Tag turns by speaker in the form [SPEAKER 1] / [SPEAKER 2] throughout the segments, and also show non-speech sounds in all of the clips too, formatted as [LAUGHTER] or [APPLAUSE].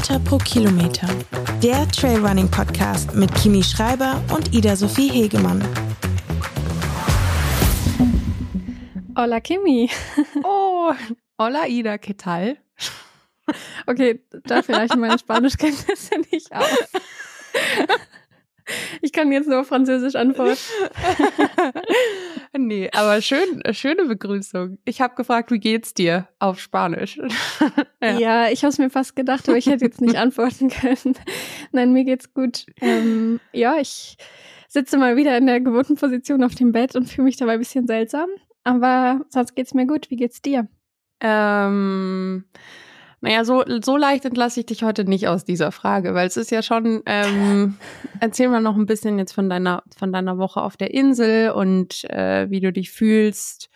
[SPEAKER 1] Höhenmeter pro Kilometer. Der Trailrunning Podcast mit Kimi Schreiber und Ida Sophie Hegemann.
[SPEAKER 2] Hola Kimi.
[SPEAKER 3] Oh, hola Ida, ¿qué tal?
[SPEAKER 2] Okay, dafür reichen meine Spanischkenntnisse nicht auf. [LAUGHS] [LAUGHS] Ich kann jetzt nur Französisch antworten. [LAUGHS]
[SPEAKER 3] nee, aber schön, schöne Begrüßung. Ich habe gefragt, wie geht's dir auf Spanisch? [LAUGHS]
[SPEAKER 2] ja. ja, ich habe es mir fast gedacht, aber ich hätte jetzt nicht antworten können. Nein, mir geht's gut. Ähm, ja, ich sitze mal wieder in der gewohnten Position auf dem Bett und fühle mich dabei ein bisschen seltsam. Aber sonst geht's mir gut. Wie geht's dir?
[SPEAKER 3] Ähm, naja, so, so leicht entlasse ich dich heute nicht aus dieser Frage, weil es ist ja schon, ähm, [LAUGHS] erzähl mal noch ein bisschen jetzt von deiner, von deiner Woche auf der Insel und äh, wie du dich fühlst.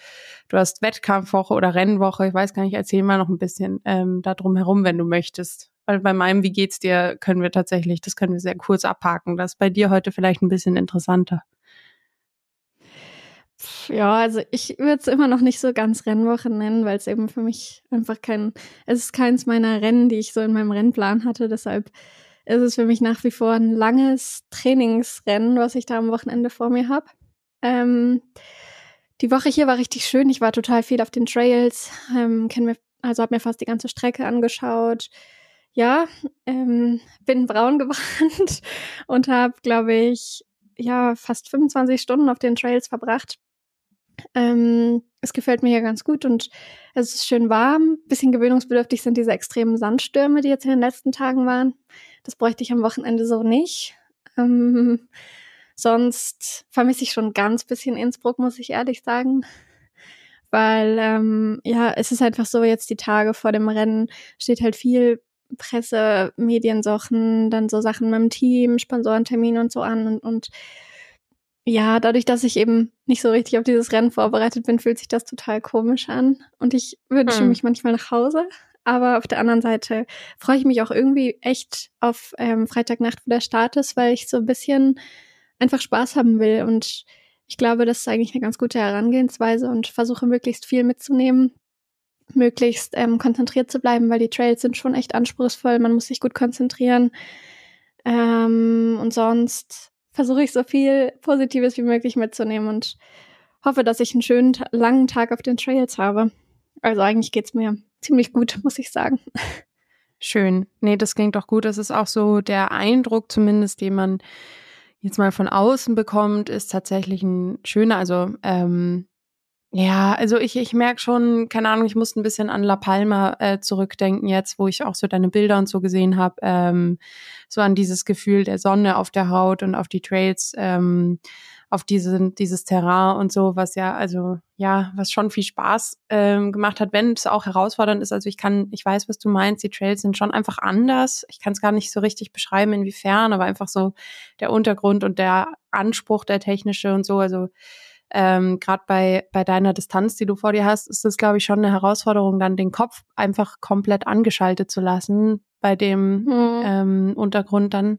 [SPEAKER 3] Du hast Wettkampfwoche oder Rennwoche, ich weiß gar nicht, erzähl mal noch ein bisschen ähm, da drum herum, wenn du möchtest. Weil bei meinem Wie geht's dir können wir tatsächlich, das können wir sehr kurz abhaken. Das ist bei dir heute vielleicht ein bisschen interessanter.
[SPEAKER 2] Ja, also ich würde es immer noch nicht so ganz Rennwoche nennen, weil es eben für mich einfach kein, es ist keins meiner Rennen, die ich so in meinem Rennplan hatte. Deshalb ist es für mich nach wie vor ein langes Trainingsrennen, was ich da am Wochenende vor mir habe. Ähm, die Woche hier war richtig schön. Ich war total viel auf den Trails, ähm, mir, also habe mir fast die ganze Strecke angeschaut. Ja, ähm, bin braun [LAUGHS] gebrannt und habe, glaube ich, ja fast 25 Stunden auf den Trails verbracht. Ähm, es gefällt mir hier ganz gut und es ist schön warm. Bisschen gewöhnungsbedürftig sind diese extremen Sandstürme, die jetzt in den letzten Tagen waren. Das bräuchte ich am Wochenende so nicht. Ähm, sonst vermisse ich schon ganz bisschen Innsbruck, muss ich ehrlich sagen. Weil, ähm, ja, es ist einfach so, jetzt die Tage vor dem Rennen steht halt viel Presse, Mediensachen, dann so Sachen mit dem Team, Sponsorentermin und so an und, und ja, dadurch, dass ich eben nicht so richtig auf dieses Rennen vorbereitet bin, fühlt sich das total komisch an. Und ich wünsche hm. mich manchmal nach Hause. Aber auf der anderen Seite freue ich mich auch irgendwie echt auf ähm, Freitagnacht, wo der Start ist, weil ich so ein bisschen einfach Spaß haben will. Und ich glaube, das ist eigentlich eine ganz gute Herangehensweise und versuche möglichst viel mitzunehmen, möglichst ähm, konzentriert zu bleiben, weil die Trails sind schon echt anspruchsvoll. Man muss sich gut konzentrieren. Ähm, und sonst versuche ich so viel Positives wie möglich mitzunehmen und hoffe, dass ich einen schönen, langen Tag auf den Trails habe. Also eigentlich geht's mir ziemlich gut, [LAUGHS] muss ich sagen.
[SPEAKER 3] Schön. Nee, das klingt doch gut. Das ist auch so der Eindruck zumindest, den man jetzt mal von außen bekommt, ist tatsächlich ein schöner, also ähm, ja, also ich, ich merke schon, keine Ahnung, ich musste ein bisschen an La Palma äh, zurückdenken jetzt, wo ich auch so deine Bilder und so gesehen habe, ähm, so an dieses Gefühl der Sonne auf der Haut und auf die Trails, ähm, auf diese, dieses Terrain und so, was ja, also ja, was schon viel Spaß ähm, gemacht hat, wenn es auch herausfordernd ist. Also ich kann, ich weiß, was du meinst, die Trails sind schon einfach anders. Ich kann es gar nicht so richtig beschreiben, inwiefern, aber einfach so der Untergrund und der Anspruch, der technische und so, also ähm, gerade bei, bei deiner Distanz, die du vor dir hast, ist das, glaube ich, schon eine Herausforderung, dann den Kopf einfach komplett angeschaltet zu lassen bei dem mhm. ähm, Untergrund dann.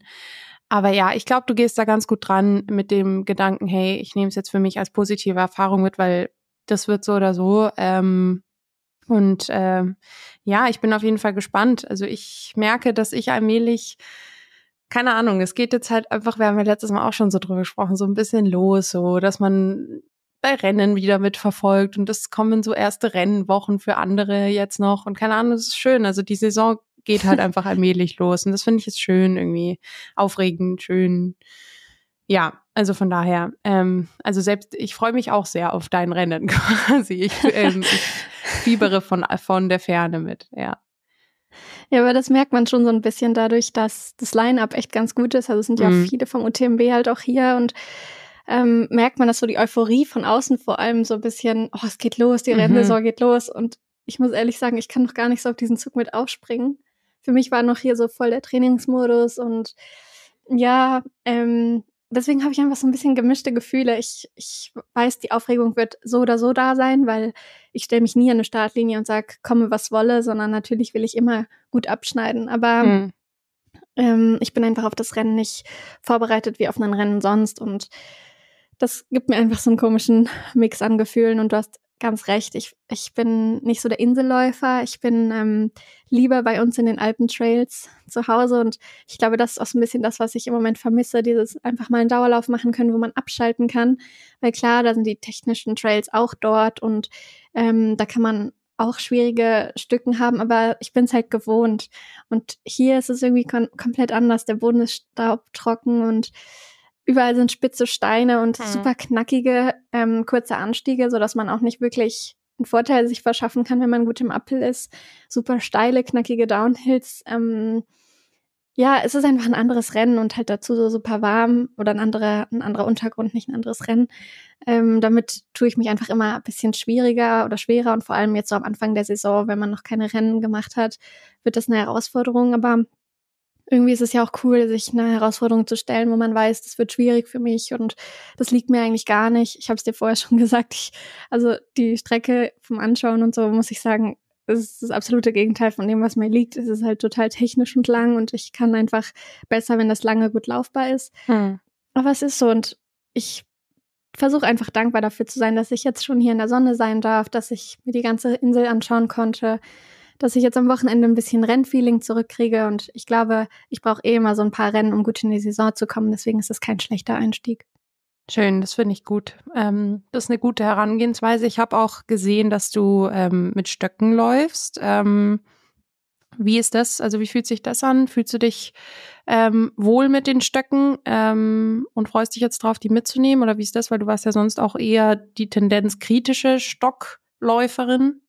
[SPEAKER 3] Aber ja, ich glaube, du gehst da ganz gut dran mit dem Gedanken, hey, ich nehme es jetzt für mich als positive Erfahrung mit, weil das wird so oder so. Ähm, und äh, ja, ich bin auf jeden Fall gespannt. Also ich merke, dass ich allmählich keine Ahnung, es geht jetzt halt einfach, wir haben ja letztes Mal auch schon so drüber gesprochen, so ein bisschen los, so, dass man bei Rennen wieder mitverfolgt und es kommen so erste Rennwochen für andere jetzt noch und keine Ahnung, das ist schön. Also die Saison geht halt [LAUGHS] einfach allmählich los und das finde ich jetzt schön, irgendwie aufregend, schön. Ja, also von daher, ähm, also selbst ich freue mich auch sehr auf dein Rennen [LAUGHS] quasi. Ich, ähm, ich fiebere von, von der Ferne mit, ja.
[SPEAKER 2] Ja, aber das merkt man schon so ein bisschen dadurch, dass das Line-Up echt ganz gut ist. Also es sind ja mhm. viele vom UTMB halt auch hier und ähm, merkt man, dass so die Euphorie von außen vor allem so ein bisschen, oh, es geht los, die mhm. Rennsaison geht los. Und ich muss ehrlich sagen, ich kann noch gar nicht so auf diesen Zug mit aufspringen. Für mich war noch hier so voll der Trainingsmodus und ja, ähm, deswegen habe ich einfach so ein bisschen gemischte Gefühle. Ich, ich weiß, die Aufregung wird so oder so da sein, weil ich stelle mich nie an eine Startlinie und sage, komme was wolle, sondern natürlich will ich immer gut abschneiden. Aber mhm. ähm, ich bin einfach auf das Rennen nicht vorbereitet wie auf ein Rennen sonst und das gibt mir einfach so einen komischen Mix an Gefühlen und du hast ganz recht. Ich, ich bin nicht so der Inselläufer. Ich bin ähm, lieber bei uns in den Alpentrails zu Hause. Und ich glaube, das ist auch so ein bisschen das, was ich im Moment vermisse, dieses einfach mal einen Dauerlauf machen können, wo man abschalten kann. Weil klar, da sind die technischen Trails auch dort und ähm, da kann man auch schwierige Stücken haben, aber ich bin es halt gewohnt. Und hier ist es irgendwie komplett anders. Der Boden ist staubtrocken und überall sind spitze Steine und hm. super knackige, ähm, kurze Anstiege, so dass man auch nicht wirklich einen Vorteil sich verschaffen kann, wenn man gut im Uphill ist. Super steile, knackige Downhills. Ähm, ja, es ist einfach ein anderes Rennen und halt dazu so super warm oder ein anderer, ein anderer Untergrund, nicht ein anderes Rennen. Ähm, damit tue ich mich einfach immer ein bisschen schwieriger oder schwerer und vor allem jetzt so am Anfang der Saison, wenn man noch keine Rennen gemacht hat, wird das eine Herausforderung. Aber irgendwie ist es ja auch cool, sich eine Herausforderung zu stellen, wo man weiß, das wird schwierig für mich und das liegt mir eigentlich gar nicht. Ich habe es dir vorher [LAUGHS] schon gesagt. Ich, also die Strecke vom Anschauen und so muss ich sagen, ist das absolute Gegenteil von dem, was mir liegt. Es ist halt total technisch und lang und ich kann einfach besser, wenn das lange gut laufbar ist. Hm. Aber es ist so und ich versuche einfach dankbar dafür zu sein, dass ich jetzt schon hier in der Sonne sein darf, dass ich mir die ganze Insel anschauen konnte, dass ich jetzt am Wochenende ein bisschen Rennfeeling zurückkriege und ich glaube, ich brauche eh immer so ein paar Rennen, um gut in die Saison zu kommen. Deswegen ist das kein schlechter Einstieg.
[SPEAKER 3] Schön, das finde ich gut. Ähm, das ist eine gute Herangehensweise. Ich habe auch gesehen, dass du ähm, mit Stöcken läufst. Ähm, wie ist das? Also wie fühlt sich das an? Fühlst du dich ähm, wohl mit den Stöcken ähm, und freust dich jetzt drauf, die mitzunehmen? Oder wie ist das? Weil du warst ja sonst auch eher die Tendenz kritische Stockläuferin.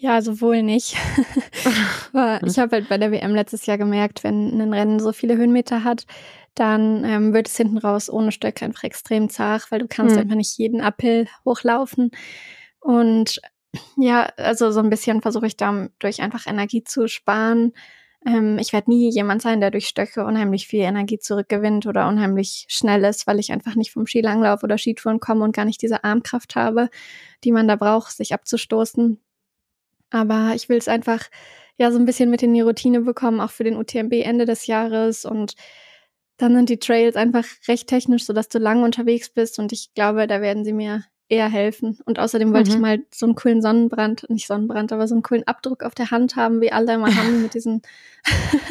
[SPEAKER 2] Ja, sowohl nicht. [LAUGHS] ich habe halt bei der WM letztes Jahr gemerkt, wenn ein Rennen so viele Höhenmeter hat, dann ähm, wird es hinten raus ohne Stöcke einfach extrem zart, weil du kannst mhm. einfach nicht jeden Uphill hochlaufen. Und ja, also so ein bisschen versuche ich dadurch einfach Energie zu sparen. Ähm, ich werde nie jemand sein, der durch Stöcke unheimlich viel Energie zurückgewinnt oder unheimlich schnell ist, weil ich einfach nicht vom Skilanglauf oder Skitouren komme und gar nicht diese Armkraft habe, die man da braucht, sich abzustoßen. Aber ich will es einfach ja so ein bisschen mit in die Routine bekommen, auch für den UTMB Ende des Jahres. Und dann sind die Trails einfach recht technisch, sodass du lang unterwegs bist. Und ich glaube, da werden sie mir eher helfen. Und außerdem wollte mhm. ich mal so einen coolen Sonnenbrand, nicht Sonnenbrand, aber so einen coolen Abdruck auf der Hand haben, wie alle immer haben, mit diesen [LAUGHS]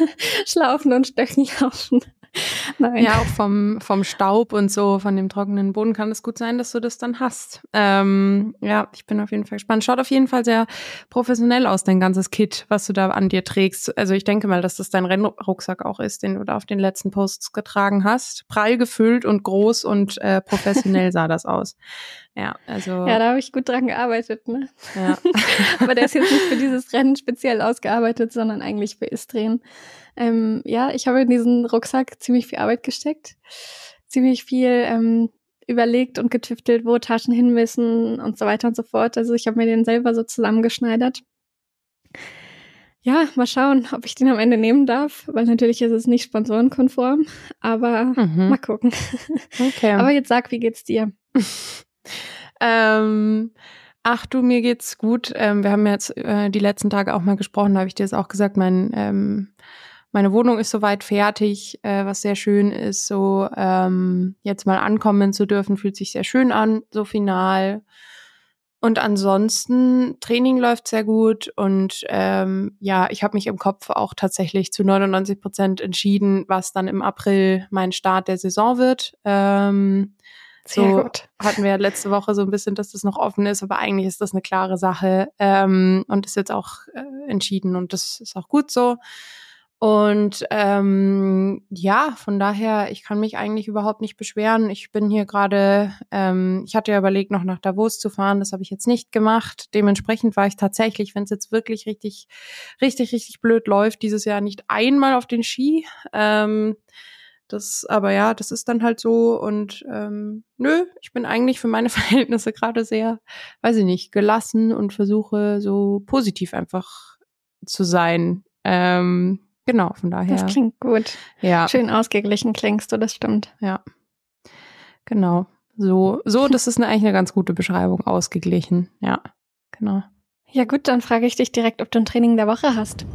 [SPEAKER 2] Schlaufen und Stöcken laufen. [LAUGHS]
[SPEAKER 3] Nein. Ja, auch vom, vom Staub und so, von dem trockenen Boden kann es gut sein, dass du das dann hast. Ähm, ja, ich bin auf jeden Fall gespannt. Schaut auf jeden Fall sehr professionell aus, dein ganzes Kit, was du da an dir trägst. Also ich denke mal, dass das dein Rennrucksack auch ist, den du da auf den letzten Posts getragen hast. Prall gefüllt und groß und äh, professionell sah das aus. Ja, also.
[SPEAKER 2] Ja, da habe ich gut dran gearbeitet, ne? Ja. [LAUGHS] Aber der ist jetzt nicht für dieses Rennen speziell ausgearbeitet, sondern eigentlich für Istrien. Ähm, ja, ich habe in diesen Rucksack ziemlich viel Arbeit gesteckt, ziemlich viel ähm, überlegt und getüftelt, wo Taschen hin müssen und so weiter und so fort. Also ich habe mir den selber so zusammengeschneidert. Ja, mal schauen, ob ich den am Ende nehmen darf, weil natürlich ist es nicht sponsorenkonform, aber mhm. mal gucken. Okay. [LAUGHS] aber jetzt sag, wie geht's dir? [LAUGHS]
[SPEAKER 3] ähm, ach du, mir geht's gut. Ähm, wir haben jetzt äh, die letzten Tage auch mal gesprochen, da habe ich dir das auch gesagt, mein ähm, meine Wohnung ist soweit fertig, äh, was sehr schön ist. So ähm, jetzt mal ankommen zu dürfen, fühlt sich sehr schön an, so final. Und ansonsten, Training läuft sehr gut und ähm, ja, ich habe mich im Kopf auch tatsächlich zu 99 Prozent entschieden, was dann im April mein Start der Saison wird. Ähm, so [LAUGHS] hatten wir letzte Woche so ein bisschen, dass das noch offen ist, aber eigentlich ist das eine klare Sache ähm, und ist jetzt auch äh, entschieden und das ist auch gut so. Und ähm, ja, von daher, ich kann mich eigentlich überhaupt nicht beschweren. Ich bin hier gerade, ähm, ich hatte ja überlegt, noch nach Davos zu fahren. Das habe ich jetzt nicht gemacht. Dementsprechend war ich tatsächlich, wenn es jetzt wirklich richtig, richtig, richtig blöd läuft, dieses Jahr nicht einmal auf den Ski. Ähm, das, aber ja, das ist dann halt so und ähm, nö, ich bin eigentlich für meine [LAUGHS] Verhältnisse gerade sehr, weiß ich nicht, gelassen und versuche so positiv einfach zu sein. Ähm, genau, von daher.
[SPEAKER 2] Das klingt gut. Ja. Schön ausgeglichen klingst du, das stimmt.
[SPEAKER 3] Ja. Genau. So, so, das ist eine, eigentlich eine ganz gute Beschreibung, ausgeglichen. Ja, genau.
[SPEAKER 2] Ja gut, dann frage ich dich direkt, ob du ein Training der Woche hast.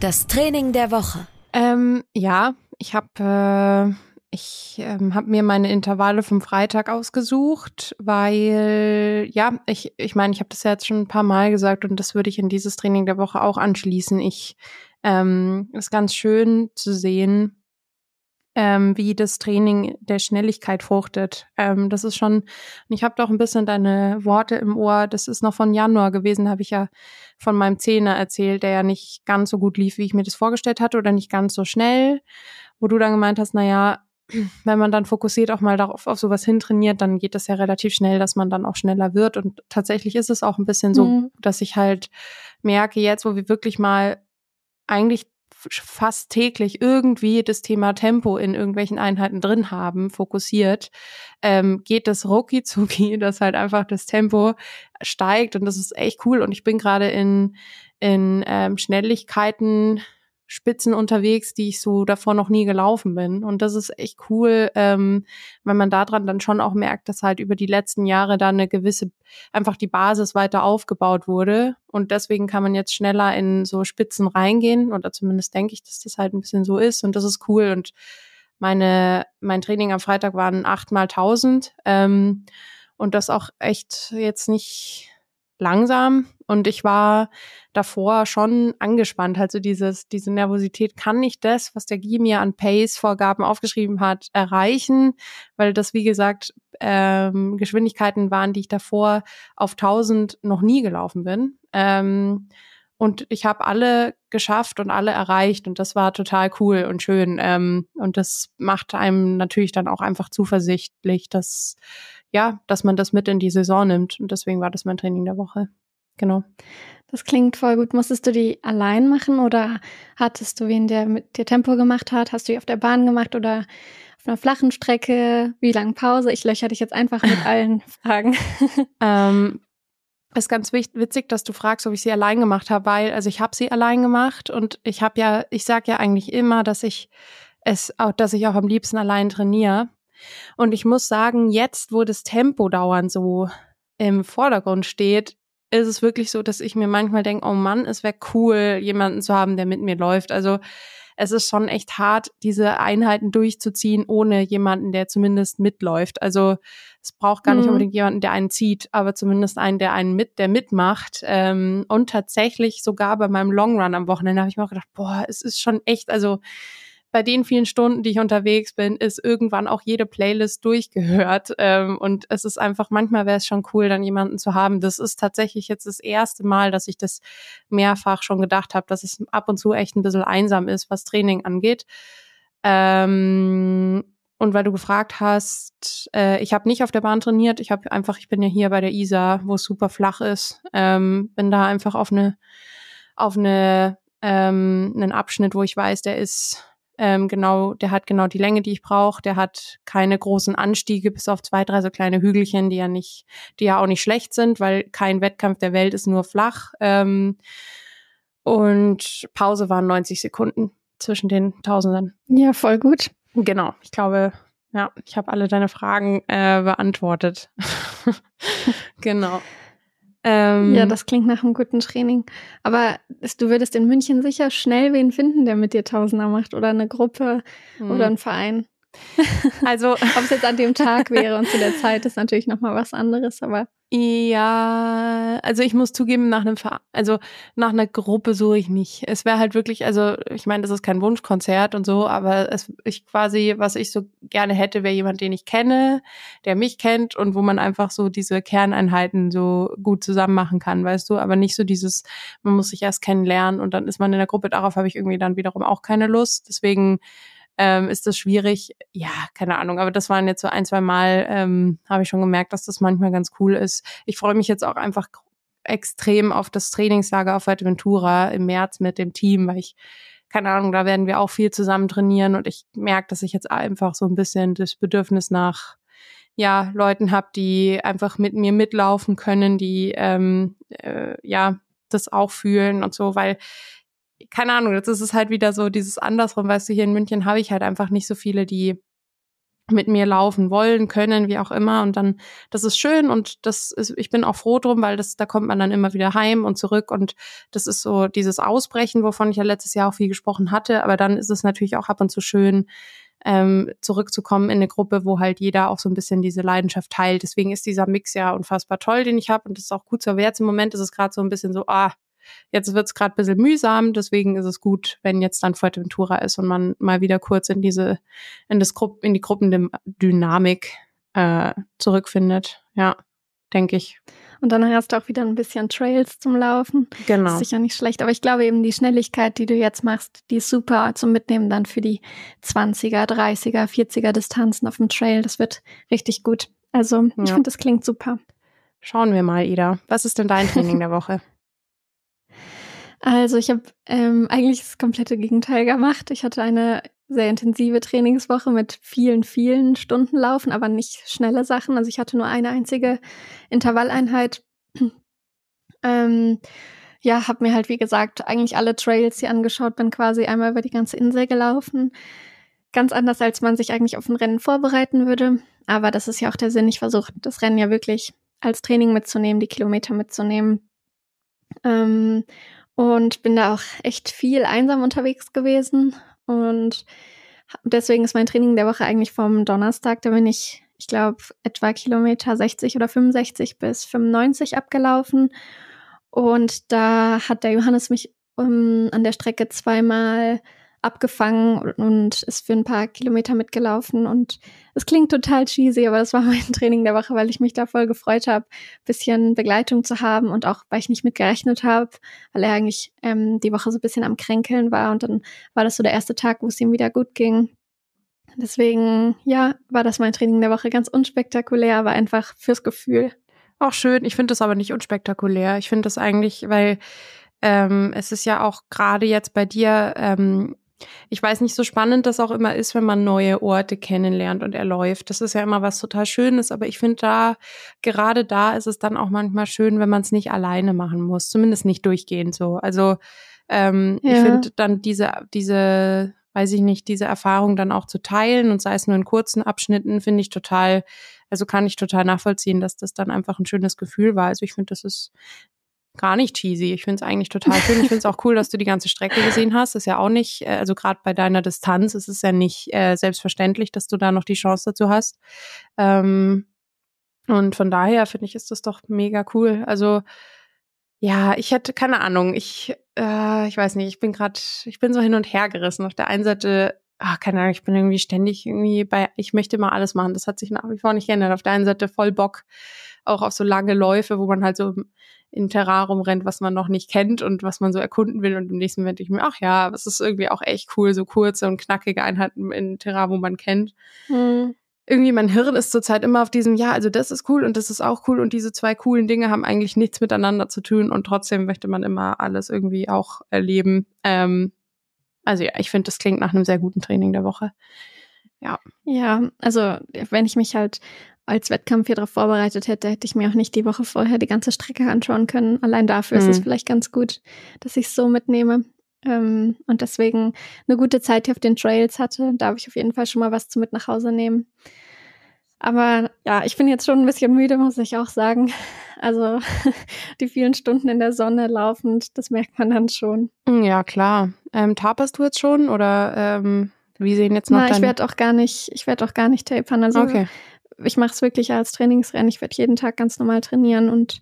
[SPEAKER 4] Das Training der Woche.
[SPEAKER 3] Ähm, ja, ich habe ich ähm, habe mir meine Intervalle vom Freitag ausgesucht, weil ja, ich ich meine, ich habe das ja jetzt schon ein paar Mal gesagt und das würde ich in dieses Training der Woche auch anschließen. Ich ähm, ist ganz schön zu sehen, ähm, wie das Training der Schnelligkeit fruchtet. Ähm, das ist schon, ich habe doch ein bisschen deine Worte im Ohr. Das ist noch von Januar gewesen, habe ich ja von meinem Zehner erzählt, der ja nicht ganz so gut lief, wie ich mir das vorgestellt hatte oder nicht ganz so schnell, wo du dann gemeint hast, na ja, [CLEARS THROAT] wenn man dann fokussiert auch mal darauf auf sowas hintrainiert, dann geht das ja relativ schnell, dass man dann auch schneller wird. Und tatsächlich ist es auch ein bisschen so, mhm. dass ich halt merke, jetzt, wo wir wirklich mal eigentlich fast täglich irgendwie das Thema Tempo in irgendwelchen Einheiten drin haben, fokussiert, ähm, geht das rucki zucki, [LAUGHS] dass halt einfach das Tempo steigt und das ist echt cool. Und ich bin gerade in, in ähm, Schnelligkeiten Spitzen unterwegs, die ich so davor noch nie gelaufen bin. Und das ist echt cool, ähm, wenn man daran dann schon auch merkt, dass halt über die letzten Jahre da eine gewisse, einfach die Basis weiter aufgebaut wurde. Und deswegen kann man jetzt schneller in so Spitzen reingehen. Oder zumindest denke ich, dass das halt ein bisschen so ist. Und das ist cool. Und meine, mein Training am Freitag waren acht mal tausend. Ähm, und das auch echt jetzt nicht langsam und ich war davor schon angespannt. Also dieses, diese Nervosität, kann ich das, was der Guy mir an Pace-Vorgaben aufgeschrieben hat, erreichen? Weil das, wie gesagt, ähm, Geschwindigkeiten waren, die ich davor auf 1000 noch nie gelaufen bin. Ähm, und ich habe alle geschafft und alle erreicht und das war total cool und schön. Ähm, und das macht einem natürlich dann auch einfach zuversichtlich, dass ja, dass man das mit in die Saison nimmt. Und deswegen war das mein Training der Woche. Genau.
[SPEAKER 2] Das klingt voll gut. Musstest du die allein machen oder hattest du wen, der mit dir Tempo gemacht hat? Hast du die auf der Bahn gemacht oder auf einer flachen Strecke? Wie lange Pause? Ich löcher dich jetzt einfach mit [LAUGHS] allen Fragen. [LAUGHS]
[SPEAKER 3] ähm, ist ganz witzig, dass du fragst, ob ich sie allein gemacht habe, weil also ich habe sie allein gemacht und ich habe ja, ich sage ja eigentlich immer, dass ich es auch, dass ich auch am liebsten allein trainiere. Und ich muss sagen, jetzt, wo das Tempo dauernd so im Vordergrund steht, ist es wirklich so, dass ich mir manchmal denke, oh Mann, es wäre cool, jemanden zu haben, der mit mir läuft. Also es ist schon echt hart, diese Einheiten durchzuziehen, ohne jemanden, der zumindest mitläuft. Also es braucht gar nicht mhm. unbedingt jemanden, der einen zieht, aber zumindest einen, der einen mit, der mitmacht. Ähm, und tatsächlich sogar bei meinem Long Run am Wochenende habe ich mir auch gedacht, boah, es ist schon echt, also bei den vielen Stunden, die ich unterwegs bin, ist irgendwann auch jede Playlist durchgehört. [LAUGHS] Ähm, und es ist einfach, manchmal wäre es schon cool, dann jemanden zu haben. Das ist tatsächlich jetzt das erste Mal, dass ich das mehrfach schon gedacht habe, dass es ab und zu echt ein bisschen einsam ist, was Training angeht. Ähm, und weil du gefragt hast, äh, ich habe nicht auf der Bahn trainiert, ich habe einfach, ich bin ja hier bei der Isar, wo es super flach ist, ähm, bin da einfach auf eine auf eine ähm, einen Abschnitt, wo ich weiß, der ist ähm, genau, der hat genau die Länge, die ich brauche. Der hat keine großen Anstiege, bis auf zwei, drei so kleine Hügelchen, die ja nicht, die ja auch nicht schlecht sind, weil kein Wettkampf der Welt ist nur flach. Ähm, und Pause waren 90 Sekunden zwischen den Tausenden.
[SPEAKER 2] Ja, voll gut.
[SPEAKER 3] Genau, ich glaube, ja, ich habe alle deine Fragen äh, beantwortet. [LAUGHS] genau.
[SPEAKER 2] Ähm, ja, das klingt nach einem guten Training. Aber du würdest in München sicher schnell wen finden, der mit dir Tausender macht oder eine Gruppe mhm. oder ein Verein. [LAUGHS] Also, ob es jetzt an dem Tag wäre und zu der Zeit ist natürlich nochmal was anderes, aber
[SPEAKER 3] ja, also ich muss zugeben, nach einem Ver also nach einer Gruppe suche ich nicht. Es wäre halt wirklich, also ich meine, das ist kein Wunschkonzert und so, aber es ich quasi, was ich so gerne hätte, wäre jemand, den ich kenne, der mich kennt und wo man einfach so diese Kerneinheiten so gut zusammen machen kann, weißt du, aber nicht so dieses, man muss sich erst kennenlernen und dann ist man in der Gruppe, darauf habe ich irgendwie dann wiederum auch keine Lust. Deswegen ähm, ist das schwierig. Ja, keine Ahnung, aber das waren jetzt so ein, zwei Mal, ähm, habe ich schon gemerkt, dass das manchmal ganz cool ist. Ich freue mich jetzt auch einfach extrem auf das Trainingslager auf Fuerteventura im März mit dem Team, weil ich keine Ahnung, da werden wir auch viel zusammen trainieren und ich merke, dass ich jetzt einfach so ein bisschen das Bedürfnis nach ja Leuten habe, die einfach mit mir mitlaufen können, die ähm, äh, ja das auch fühlen und so, weil keine Ahnung, jetzt ist es halt wieder so dieses andersrum, weißt du, hier in München habe ich halt einfach nicht so viele, die mit mir laufen wollen, können, wie auch immer. Und dann, das ist schön und das ist, ich bin auch froh drum, weil das, da kommt man dann immer wieder heim und zurück und das ist so dieses Ausbrechen, wovon ich ja letztes Jahr auch viel gesprochen hatte. Aber dann ist es natürlich auch ab und zu schön, ähm, zurückzukommen in eine Gruppe, wo halt jeder auch so ein bisschen diese Leidenschaft teilt. Deswegen ist dieser Mix ja unfassbar toll, den ich habe und das ist auch gut so. Aber jetzt im Moment ist es gerade so ein bisschen so, ah, jetzt wird's es gerade ein bisschen mühsam, deswegen ist es gut, wenn jetzt dann Fuerteventura ist und man mal wieder kurz in diese, in das Grupp, in die Gruppendynamik äh, zurückfindet. Ja, denke ich.
[SPEAKER 2] Und dann hast du auch wieder ein bisschen Trails zum Laufen.
[SPEAKER 3] Genau.
[SPEAKER 2] Das ist sicher nicht schlecht. Aber ich glaube eben, die Schnelligkeit, die du jetzt machst, die ist super zum Mitnehmen dann für die 20er, 30er, 40er Distanzen auf dem Trail. Das wird richtig gut. Also ich ja. finde, das klingt super.
[SPEAKER 3] Schauen wir mal, Ida. Was ist denn dein Training der [LAUGHS] Woche?
[SPEAKER 2] Also ich habe ähm, eigentlich das komplette Gegenteil gemacht. Ich hatte eine sehr intensive Trainingswoche mit vielen, vielen Stunden Laufen, aber nicht schnelle Sachen. Also ich hatte nur eine einzige Intervalleinheit. ähm, ja, habe mir halt, wie gesagt, eigentlich alle Trails hier angeschaut, bin quasi einmal über die ganze Insel gelaufen. Ganz anders, als man sich eigentlich auf ein Rennen vorbereiten würde. Aber das ist ja auch der Sinn. Ich versuche das Rennen ja wirklich als Training mitzunehmen, die Kilometer mitzunehmen. Ähm, und bin da auch echt viel einsam unterwegs gewesen und deswegen ist mein Training der Woche eigentlich vom Donnerstag. Da bin ich, ich glaube, etwa Kilometer 60 oder 65 bis 95 abgelaufen. Und da hat der Johannes mich um, ähm, an der Strecke zweimal abgefangen und ist für ein paar Kilometer mitgelaufen. Und es klingt total cheesy, aber das war mein [LAUGHS] Training der Woche, weil ich mich da voll gefreut habe, bisschen Begleitung zu haben und auch, weil ich nicht mitgerechnet habe, weil er eigentlich ähm, die Woche so ein bisschen am Kränkeln war. Und dann war das so der erste Tag, wo es ihm wieder gut ging. Deswegen, ja, war das mein Training der Woche ganz unspektakulär, aber einfach fürs Gefühl.
[SPEAKER 3] Auch schön. Ich finde das aber nicht unspektakulär. Ich finde das eigentlich, weil ähm, es ist ja auch gerade jetzt bei dir ähm, ich weiß nicht, so spannend das auch immer ist, wenn man neue Orte kennenlernt und erläuft. Das ist ja immer was total Schönes, aber ich finde da, gerade da ist es dann auch manchmal schön, wenn man es nicht alleine machen muss, zumindest nicht durchgehend so. Also ähm, ja. ich finde dann diese, diese, weiß ich nicht, diese Erfahrung dann auch zu teilen und sei es nur in kurzen Abschnitten, finde ich total, also kann ich total nachvollziehen, dass das dann einfach ein schönes Gefühl war. Also ich finde, das ist gar nicht cheesy. Ich finde es eigentlich total schön. Ich finde es auch cool, dass du die ganze Strecke gesehen hast. Das ist ja auch nicht, äh, also gerade bei deiner Distanz ist es ja nicht äh, selbstverständlich, dass du da noch die Chance dazu hast. Ähm, und von daher finde ich, ist das doch mega cool. Also ja, ich hätte keine Ahnung. Ich, äh, ich weiß nicht. Ich bin gerade, ich bin so hin und her gerissen. Auf der einen Seite ach, keine Ahnung, ich bin irgendwie ständig irgendwie bei, ich möchte mal alles machen. Das hat sich nach wie vor nicht geändert. Auf der einen Seite voll Bock, auch auf so lange Läufe, wo man halt so in Terrarum rennt, was man noch nicht kennt und was man so erkunden will. Und im nächsten Moment denke ich mir, ach ja, das ist irgendwie auch echt cool, so kurze und knackige Einheiten in Terrain, wo man kennt. Mhm. Irgendwie mein Hirn ist zurzeit immer auf diesem, ja, also das ist cool und das ist auch cool und diese zwei coolen Dinge haben eigentlich nichts miteinander zu tun und trotzdem möchte man immer alles irgendwie auch erleben. Ähm, also ja, ich finde, das klingt nach einem sehr guten Training der Woche. Ja.
[SPEAKER 2] Ja, also wenn ich mich halt als Wettkampf hier darauf vorbereitet hätte, hätte ich mir auch nicht die Woche vorher die ganze Strecke anschauen können. Allein dafür mhm. ist es mhm. vielleicht ganz gut, dass ich es so mitnehme. Ähm, und deswegen eine gute Zeit hier auf den Trails hatte. Da habe ich auf jeden Fall schon mal was zu mit nach Hause nehmen. Aber ja, ich bin jetzt schon ein bisschen müde, muss ich auch sagen. Also [LAUGHS] die vielen Stunden in der Sonne laufend, das merkt man dann schon.
[SPEAKER 3] Ja, klar. Ähm, taperst du jetzt schon oder ähm, wie sehen jetzt noch
[SPEAKER 2] Na, ich werde auch gar nicht, ich werde auch gar nicht tapern. Also okay ich mache es wirklich als Trainingsrennen. Ich werde jeden Tag ganz normal trainieren und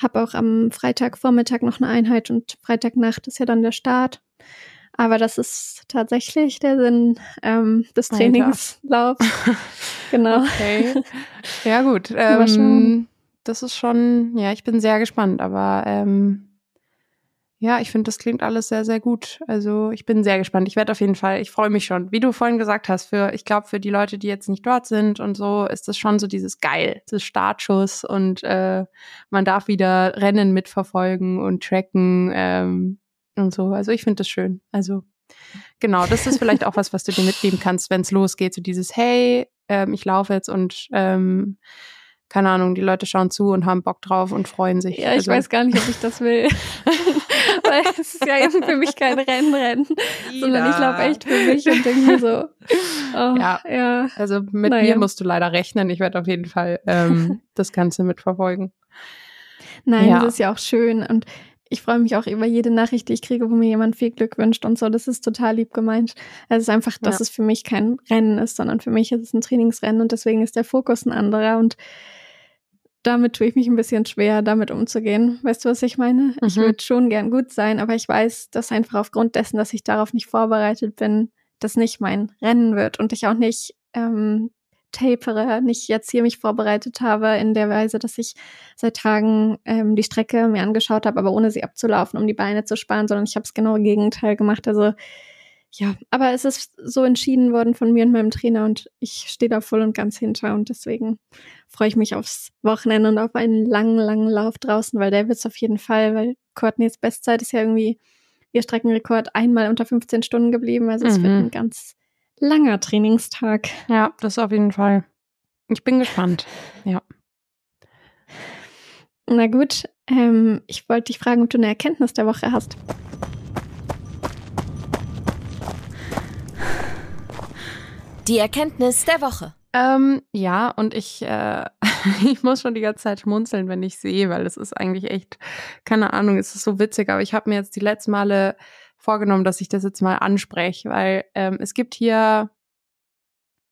[SPEAKER 2] habe auch am Freitagvormittag noch eine Einheit und Freitagnacht ist ja dann der Start. Aber das ist tatsächlich der Sinn ähm, des Trainingslaufs. [LAUGHS] genau.
[SPEAKER 3] Okay. Ja, gut. Ähm, das ist schon, ja, ich bin sehr gespannt, aber ähm, ja, ich finde, das klingt alles sehr, sehr gut. Also ich bin sehr gespannt. Ich werde auf jeden Fall, ich freue mich schon. Wie du vorhin gesagt hast, für, ich glaube, für die Leute, die jetzt nicht dort sind und so, ist das schon so dieses geil, das Startschuss und äh, man darf wieder Rennen mitverfolgen und tracken ähm, und so. Also ich finde das schön. Also genau, das ist vielleicht auch was, was du dir mitnehmen kannst, wenn es losgeht. So dieses, hey, ähm, ich laufe jetzt und ähm, keine Ahnung, die Leute schauen zu und haben Bock drauf und freuen sich.
[SPEAKER 2] Ja, ich also. weiß gar nicht, ob ich das will. [LAUGHS] Weil [LAUGHS] es ist ja eben für mich kein Rennrennen, sondern ich laufe echt für mich und denke mir so,
[SPEAKER 3] oh, ja. ja. Also mit naja. mir musst du leider rechnen. Ich werde auf jeden Fall ähm, [LAUGHS] das Ganze mitverfolgen.
[SPEAKER 2] Nein, ja. das ist ja auch schön und ich freue mich auch über jede Nachricht, die ich kriege, wo mir jemand viel Glück wünscht und so. Das ist total lieb gemeint. Also es ist einfach, dass ja. es für mich kein Rennen ist, sondern für mich ist es ein Trainingsrennen und deswegen ist der Fokus ein anderer und damit tue ich mich ein bisschen schwer, damit umzugehen. Weißt du, was ich meine? Mhm. Ich würde schon gern gut sein, aber ich weiß, dass einfach aufgrund dessen, dass ich darauf nicht vorbereitet bin, das nicht mein Rennen wird und ich auch nicht ähm, tapere, nicht jetzt hier mich vorbereitet habe in der Weise, dass ich seit Tagen ähm, die Strecke mir angeschaut habe, aber ohne sie abzulaufen, um die Beine zu sparen, sondern ich habe das genaue Gegenteil gemacht. Also ja, aber es ist so entschieden worden von mir und meinem Trainer und ich stehe da voll und ganz hinter und deswegen freue ich mich aufs Wochenende und auf einen langen, langen Lauf draußen, weil der wird es auf jeden Fall, weil Courtneys Bestzeit ist ja irgendwie ihr Streckenrekord einmal unter 15 Stunden geblieben. Also es wird mhm. ein ganz langer Trainingstag.
[SPEAKER 3] Ja, das auf jeden Fall. Ich bin gespannt. Ja.
[SPEAKER 2] Na gut, ähm, ich wollte dich fragen, ob du eine Erkenntnis der Woche hast.
[SPEAKER 4] Die Erkenntnis der Woche.
[SPEAKER 3] Ähm, ja, und ich, äh, [LAUGHS] ich muss schon die ganze Zeit schmunzeln, wenn ich sehe, weil es ist eigentlich echt, keine Ahnung, es ist so witzig, aber ich habe mir jetzt die letzten Male vorgenommen, dass ich das jetzt mal anspreche, weil ähm, es gibt hier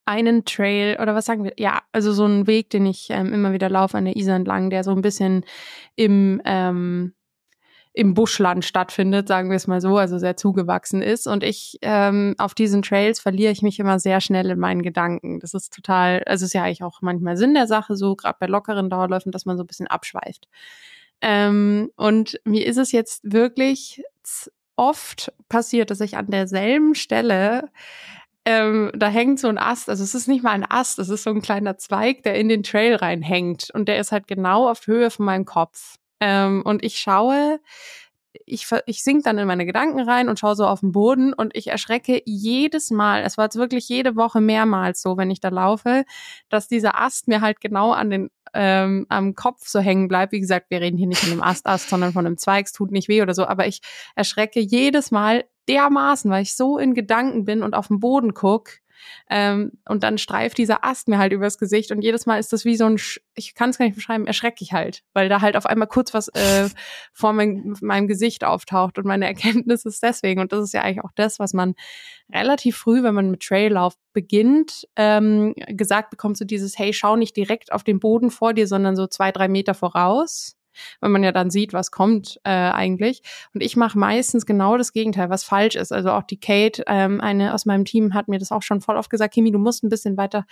[SPEAKER 3] einen Trail oder was sagen wir? Ja, also so einen Weg, den ich ähm, immer wieder laufe an der Isar entlang, der so ein bisschen im ähm, im Buschland stattfindet, sagen wir es mal so, also sehr zugewachsen ist. Und ich ähm, auf diesen Trails verliere ich mich immer sehr schnell in meinen Gedanken. Das ist total, also ist ja eigentlich auch manchmal Sinn der Sache, so gerade bei lockeren Dauerläufen, dass man so ein bisschen abschweift. Ähm, und mir ist es jetzt wirklich oft passiert, dass ich an derselben Stelle ähm, da hängt so ein Ast, also es ist nicht mal ein Ast, es ist so ein kleiner Zweig, der in den Trail reinhängt und der ist halt genau auf Höhe von meinem Kopf. Ähm, und ich schaue, ich, ich sink dann in meine Gedanken rein und schaue so auf den Boden und ich erschrecke jedes Mal, es war jetzt wirklich jede Woche mehrmals so, wenn ich da laufe, dass dieser Ast mir halt genau an den ähm, am Kopf so hängen bleibt. Wie gesagt, wir reden hier nicht von einem Ast-Ast, sondern von einem Zweig, es tut nicht weh oder so, aber ich erschrecke jedes Mal dermaßen, weil ich so in Gedanken bin und auf den Boden guck, ähm, und dann streift dieser Ast mir halt übers Gesicht und jedes Mal ist das wie so ein, Sch ich kann es gar nicht beschreiben, erschrecke ich halt, weil da halt auf einmal kurz was äh, [LAUGHS] vor mein, meinem Gesicht auftaucht und meine Erkenntnis ist deswegen. Und das ist ja eigentlich auch das, was man relativ früh, wenn man mit Traillauf beginnt, ähm, gesagt bekommt, so dieses, hey, schau nicht direkt auf den Boden vor dir, sondern so zwei, drei Meter voraus weil man ja dann sieht, was kommt äh, eigentlich. Und ich mache meistens genau das Gegenteil, was falsch ist. Also auch die Kate, ähm, eine aus meinem Team, hat mir das auch schon voll oft gesagt, Kimi, du musst ein bisschen weiter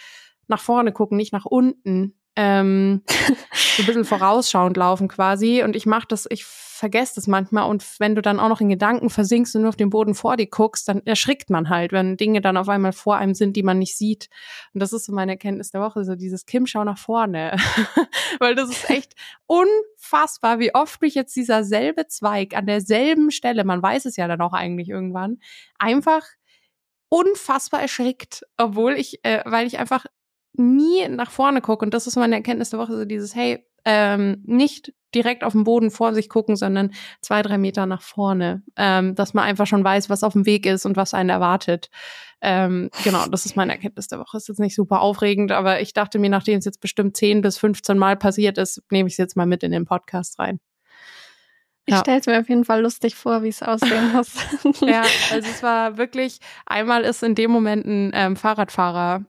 [SPEAKER 3] nach vorne gucken, nicht nach unten ähm, [LAUGHS] so ein bisschen vorausschauend laufen quasi. Und ich mache das, ich vergesse das manchmal. Und wenn du dann auch noch in Gedanken versinkst und nur auf den Boden vor dir guckst, dann erschrickt man halt, wenn Dinge dann auf einmal vor einem sind, die man nicht sieht. Und das ist so meine Erkenntnis der Woche, so dieses Kim, schau nach vorne. [LAUGHS] Weil das ist echt unfassbar, wie oft mich jetzt dieser selbe Zweig an derselben Stelle, man weiß es ja dann auch eigentlich irgendwann, einfach unfassbar erschrickt, obwohl ich, äh, weil ich einfach nie nach vorne gucke. Und das ist meine Erkenntnis der Woche, so dieses, hey, ähm, nicht direkt auf den Boden vor sich gucken, sondern zwei, drei Meter nach vorne, ähm, dass man einfach schon weiß, was auf dem Weg ist und was einen erwartet. Ähm, genau, das ist meine Erkenntnis der Woche. Ist jetzt nicht super aufregend, aber ich dachte mir, nachdem es jetzt bestimmt zehn bis 15 Mal passiert ist, nehme ich es jetzt mal mit in den Podcast rein.
[SPEAKER 2] Ich ja. stelle es mir auf jeden Fall lustig vor, wie es aussehen muss. [LAUGHS]
[SPEAKER 3] ja, also es war wirklich, einmal ist in dem Moment ein ähm, Fahrradfahrer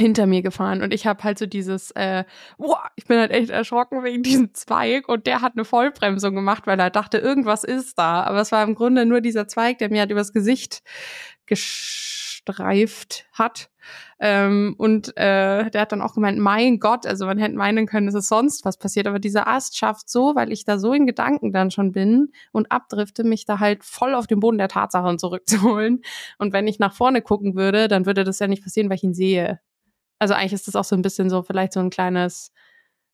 [SPEAKER 3] hinter mir gefahren und ich habe halt so dieses, äh, boah, ich bin halt echt erschrocken wegen diesem [LAUGHS] Zweig und der hat eine Vollbremsung gemacht, weil er dachte, irgendwas ist da. Aber es war im Grunde nur dieser Zweig, der mir halt übers Gesicht gestreift hat. Ähm, und äh, der hat dann auch gemeint, mein Gott, also man hätte meinen können, es ist sonst was passiert, aber dieser Ast schafft so, weil ich da so in Gedanken dann schon bin und abdrifte, mich da halt voll auf den Boden der Tatsachen zurückzuholen. Und wenn ich nach vorne gucken würde, dann würde das ja nicht passieren, weil ich ihn sehe. Also eigentlich ist das auch so ein bisschen so, vielleicht so ein kleines,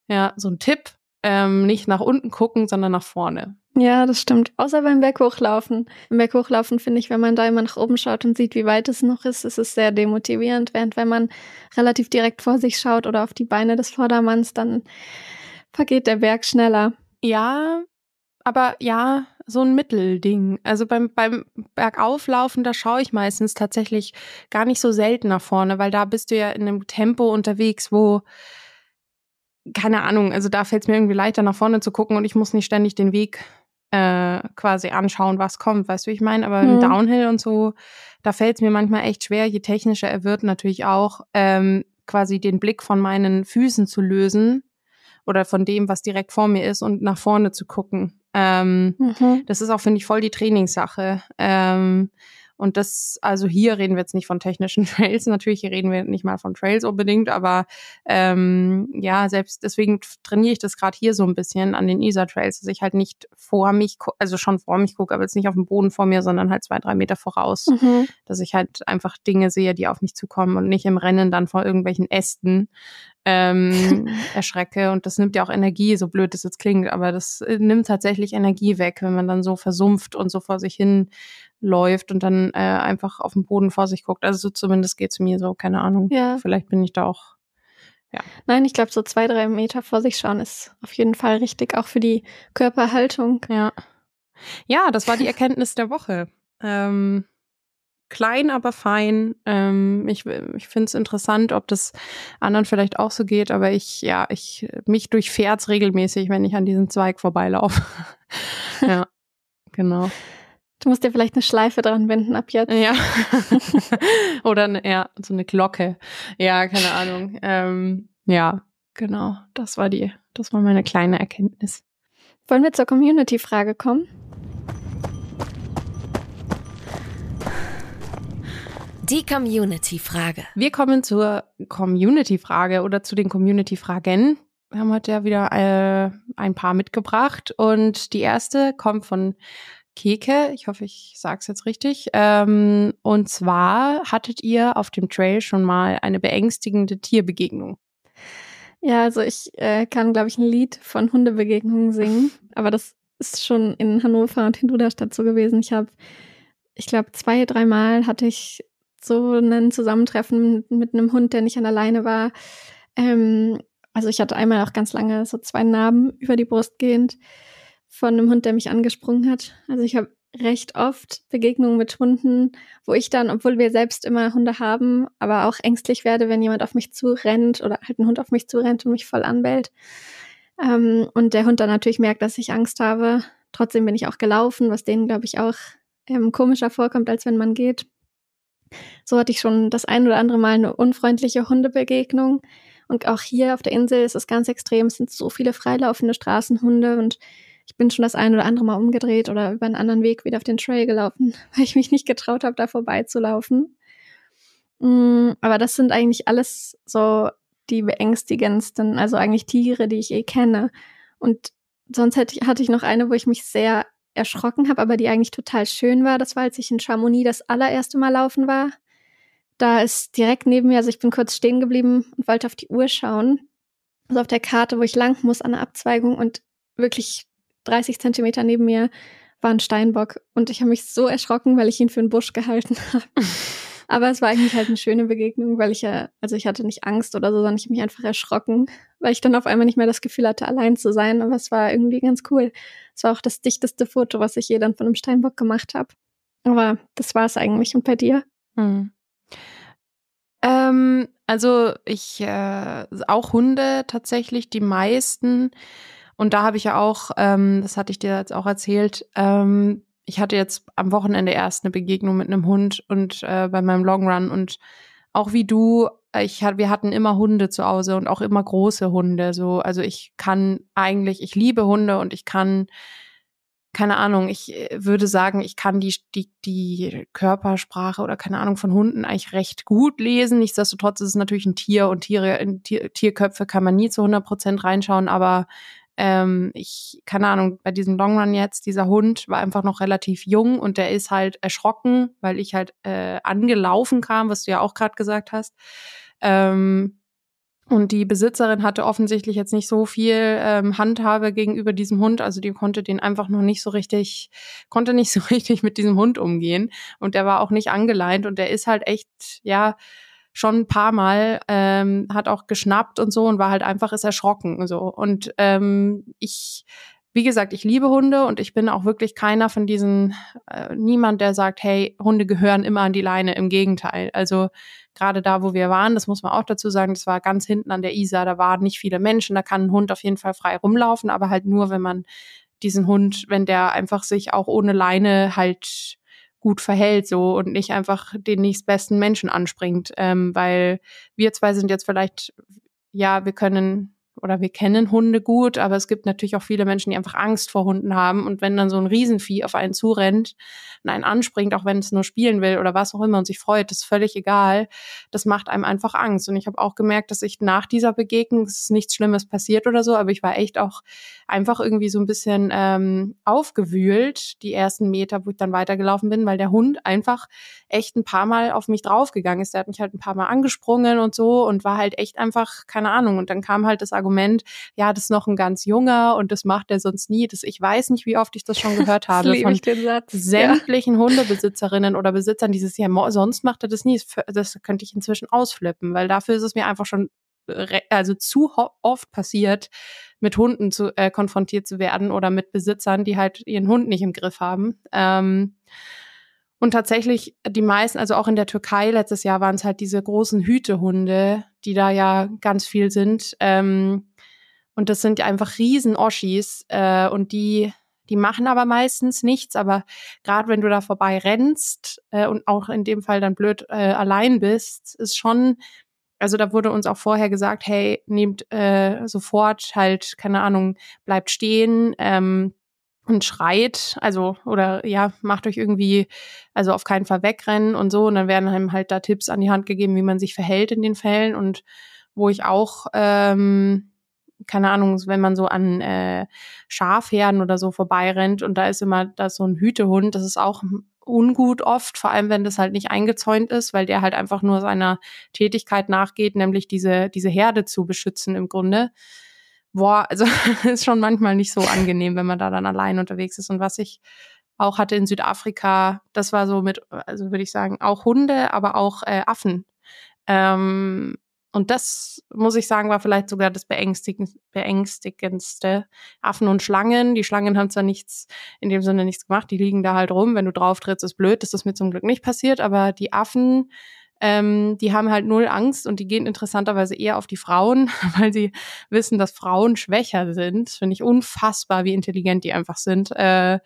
[SPEAKER 3] ja, so ein Tipp. Ähm, nicht nach unten gucken, sondern nach vorne.
[SPEAKER 2] Ja, das stimmt. Außer beim Berghochlaufen. Im Berghochlaufen finde ich, wenn man da immer nach oben schaut und sieht, wie weit es noch ist, ist es sehr demotivierend. Während wenn man relativ direkt vor sich schaut oder auf die Beine des Vordermanns, dann vergeht der Berg schneller.
[SPEAKER 3] Ja, aber ja, so ein Mittelding. Also beim, beim Bergauflaufen, da schaue ich meistens tatsächlich gar nicht so selten nach vorne, weil da bist du ja in einem Tempo unterwegs, wo, keine Ahnung, also da fällt es mir irgendwie leichter nach vorne zu gucken und ich muss nicht ständig den Weg äh, quasi anschauen, was kommt, weißt du, wie ich meine? Aber
[SPEAKER 2] Mhm.
[SPEAKER 3] im Downhill und so, da fällt es mir manchmal echt schwer, je technischer er wird, natürlich auch, ähm, quasi den Blick von meinen Füßen zu lösen oder von dem, was direkt vor mir ist und nach vorne zu gucken. Ähm,
[SPEAKER 2] Mhm.
[SPEAKER 3] das ist auch, finde ich, voll die Trainingssache. Ähm, und das, also hier reden wir jetzt nicht von technischen [LAUGHS] Trails, natürlich, hier reden wir nicht mal von Trails unbedingt, aber ähm, ja, selbst deswegen trainiere ich das gerade hier so ein bisschen an den Isar-Trails, dass ich halt nicht vor mich, also schon vor mich gucke, aber jetzt nicht auf dem Boden vor mir, sondern halt zwei, drei Meter voraus,
[SPEAKER 2] Mhm.
[SPEAKER 3] dass ich halt einfach Dinge sehe, die auf mich zukommen und nicht im Rennen dann vor irgendwelchen Ästen ähm, [LAUGHS] erschrecke. Und das nimmt ja auch Energie, so blöd das jetzt klingt, aber das äh, nimmt tatsächlich Energie weg, wenn man dann so versumpft und so vor sich hin läuft und dann äh, einfach auf dem Boden vor sich guckt. Also so zumindest geht's mir so, keine Ahnung.
[SPEAKER 2] Ja.
[SPEAKER 3] Vielleicht bin ich da auch.
[SPEAKER 2] Nein, ich glaube, so zwei, drei Meter vor sich schauen ist auf jeden Fall richtig, auch für die Körperhaltung.
[SPEAKER 3] Ja. Ja, das war die Erkenntnis der Woche. Ähm, klein, aber fein. Ähm, ich ich finde es interessant, ob das anderen vielleicht auch so geht, aber ich, ja, ich, mich durchfährt's regelmäßig, wenn ich an diesem Zweig vorbeilaufe. ja, [LAUGHS] genau.
[SPEAKER 2] Du musst dir vielleicht eine Schleife dran wenden ab jetzt.
[SPEAKER 3] Ja. [LAUGHS] [LAUGHS] Oder eine, ja, so eine Glocke. Ja, keine Ahnung. Ähm, ja, genau. Das war die, das war meine kleine Erkenntnis.
[SPEAKER 2] Wollen wir zur Community-Frage kommen?
[SPEAKER 4] Die Community-Frage.
[SPEAKER 3] Wir kommen zur Community-Frage oder zu den Community-Fragen. Wir haben heute ja wieder äh, ein paar mitgebracht und die erste kommt von Keke. Ich hoffe, ich sage es jetzt richtig. Ähm, und zwar hattet ihr auf dem Trail schon mal eine beängstigende Tierbegegnung.
[SPEAKER 2] Ja, also ich äh, kann, glaube ich, ein Lied von Hundebegegnungen singen, aber das ist schon in Hannover und in Duderstadt so gewesen. Ich habe, ich glaube, zwei, dreimal hatte ich so ein Zusammentreffen mit einem Hund, der nicht an der Leine war. Ähm, also ich hatte einmal auch ganz lange so zwei Narben über die Brust gehend von einem Hund, der mich angesprungen hat. Also ich habe recht oft Begegnungen mit Hunden, wo ich dann, obwohl wir selbst immer Hunde haben, aber auch ängstlich werde, wenn jemand auf mich zurennt oder halt ein Hund auf mich zurennt und mich voll anbellt. Ähm, und der Hund dann natürlich merkt, dass ich Angst habe. Trotzdem bin ich auch gelaufen, was denen, glaube ich, auch ähm, komischer vorkommt, als wenn man geht. So hatte ich schon das ein oder andere Mal eine unfreundliche Hundebegegnung. Und auch hier auf der Insel ist es ganz extrem. Es sind so viele freilaufende Straßenhunde und ich bin schon das ein oder andere Mal umgedreht oder über einen anderen Weg wieder auf den Trail gelaufen, [LAUGHS] weil ich mich nicht getraut habe, da vorbeizulaufen. Mm, Aber das sind eigentlich alles so die beängstigendsten, also eigentlich Tiere, die ich eh kenne. Und sonst hätte ich, hatte ich noch eine, wo ich mich sehr erschrocken habe, aber die eigentlich total schön war. Das war, als ich in Chamonix das allererste Mal laufen war. Da ist direkt neben mir, also ich bin kurz stehen geblieben und wollte auf die Uhr schauen. Also auf der Karte, wo ich lang muss an der Abzweigung und wirklich 30 Zentimeter neben mir war ein Steinbock und ich habe mich so erschrocken, weil ich ihn für einen Busch gehalten [LAUGHS] habe. Aber es war eigentlich halt eine schöne Begegnung, weil ich ja, also ich hatte nicht Angst oder so, sondern ich mich einfach erschrocken, weil ich dann auf einmal nicht mehr das Gefühl hatte, allein zu sein. Aber es war irgendwie ganz cool. Es war auch das dichteste Foto, was ich je dann von einem Steinbock gemacht habe. Aber das war es eigentlich. Und bei dir?
[SPEAKER 3] Hm. Ähm, also ich äh, auch Hunde tatsächlich die meisten und da habe ich ja auch, ähm, das hatte ich dir jetzt auch erzählt, ähm, ich hatte jetzt am Wochenende erst eine Begegnung mit einem Hund und äh, bei meinem Long Run und auch wie du, ich hat, wir hatten immer Hunde zu Hause und auch immer große Hunde. So, also ich kann eigentlich, ich liebe Hunde und ich kann keine Ahnung, ich äh, würde sagen, ich kann die, die, die Körpersprache oder keine Ahnung von Hunden eigentlich recht gut lesen. Nichtsdestotrotz ist es natürlich ein Tier und Tiere, in Tier, Tierköpfe kann man nie zu 100 Prozent reinschauen, aber ähm, ich, keine Ahnung, bei diesem Long Run jetzt, dieser Hund war einfach noch relativ jung und der ist halt erschrocken, weil ich halt äh, angelaufen kam, was du ja auch gerade gesagt hast. Ähm, und die Besitzerin hatte offensichtlich jetzt nicht so viel ähm, Handhabe gegenüber diesem Hund, also die konnte den einfach noch nicht so richtig, konnte nicht so [LAUGHS] richtig mit diesem Hund umgehen. Und der war auch nicht angeleint und der ist halt echt, ja, schon ein paar Mal, ähm, hat auch geschnappt und so und war halt einfach ist erschrocken so. Und ähm, ich, wie gesagt, ich liebe Hunde und ich bin auch wirklich keiner von diesen, äh, niemand, der sagt, hey, Hunde gehören immer an die Leine. Im Gegenteil. Also gerade da, wo wir waren, das muss man auch dazu sagen, das war ganz hinten an der Isar, da waren nicht viele Menschen, da kann ein Hund auf jeden Fall frei rumlaufen, aber halt nur, wenn man diesen Hund, wenn der einfach sich auch ohne Leine halt gut verhält so und nicht einfach den nächstbesten Menschen anspringt, ähm, weil wir zwei sind jetzt vielleicht ja, wir können oder wir kennen Hunde gut, aber es gibt natürlich auch viele Menschen, die einfach Angst vor Hunden haben. Und wenn dann so ein Riesenvieh auf einen zurennt und einen anspringt, auch wenn es nur spielen will oder was auch immer und sich freut, ist völlig egal. Das macht einem einfach Angst. Und ich habe auch gemerkt, dass ich nach dieser Begegnung, es ist nichts Schlimmes passiert oder so, aber ich war echt auch einfach irgendwie so ein bisschen ähm, aufgewühlt, die ersten Meter, wo ich dann weitergelaufen bin, weil der Hund einfach echt ein paar Mal auf mich draufgegangen ist. Der hat mich halt ein paar Mal angesprungen und so und war halt echt einfach, keine Ahnung. Und dann kam halt das Argument, Argument, ja, das ist noch ein ganz junger und das macht er sonst nie. Das, ich weiß nicht, wie oft ich das schon gehört habe von sämtlichen ja. Hundebesitzerinnen oder Besitzern dieses Jahr. Sonst macht er das nie. Das könnte ich inzwischen ausflippen, weil dafür ist es mir einfach schon also zu oft passiert, mit Hunden zu äh, konfrontiert zu werden oder mit Besitzern, die halt ihren Hund nicht im Griff haben. Ähm, und tatsächlich die meisten, also auch in der Türkei letztes Jahr waren es halt diese großen Hütehunde, die da ja ganz viel sind. Ähm, und das sind einfach riesen Oschis äh, und die die machen aber meistens nichts, aber gerade wenn du da vorbei rennst äh, und auch in dem Fall dann blöd äh, allein bist, ist schon, also da wurde uns auch vorher gesagt, hey, nehmt äh, sofort halt, keine Ahnung, bleibt stehen, ähm, und schreit, also oder ja, macht euch irgendwie, also auf keinen Fall wegrennen und so. Und dann werden einem halt da Tipps an die Hand gegeben, wie man sich verhält in den Fällen und wo ich auch, ähm, keine Ahnung, wenn man so an äh, Schafherden oder so vorbeirennt und da ist immer da so ein Hütehund, das ist auch ungut oft, vor allem wenn das halt nicht eingezäunt ist, weil der halt einfach nur seiner Tätigkeit nachgeht, nämlich diese diese Herde zu beschützen im Grunde boah, also [LAUGHS] ist schon manchmal nicht so angenehm, wenn man da dann allein unterwegs ist. Und was ich auch hatte in Südafrika, das war so mit, also würde ich sagen, auch Hunde, aber auch äh, Affen. Ähm, und das, muss ich sagen, war vielleicht sogar das beängstigend, beängstigendste. Affen und Schlangen. Die Schlangen haben zwar nichts, in dem Sinne nichts gemacht, die liegen da halt rum. Wenn du drauf trittst, ist blöd. Das ist mir zum Glück nicht passiert. Aber die Affen, ähm, die haben halt null Angst und die gehen interessanterweise eher auf die Frauen, [LAUGHS] weil sie wissen, dass Frauen schwächer sind. Finde ich unfassbar, wie intelligent die einfach sind. Äh,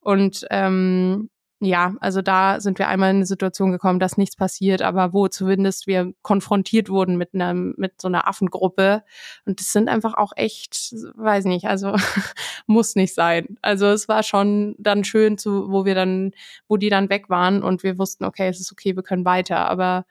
[SPEAKER 3] und ähm, ja, also da sind wir einmal in eine Situation gekommen, dass nichts passiert, aber wo zumindest wir konfrontiert wurden mit einer, mit so einer Affengruppe. Und das sind einfach auch echt, weiß nicht, also [LAUGHS] muss nicht sein. Also es war schon dann schön zu, wo wir dann, wo die dann weg waren und wir wussten, okay, es ist okay, wir können weiter. Aber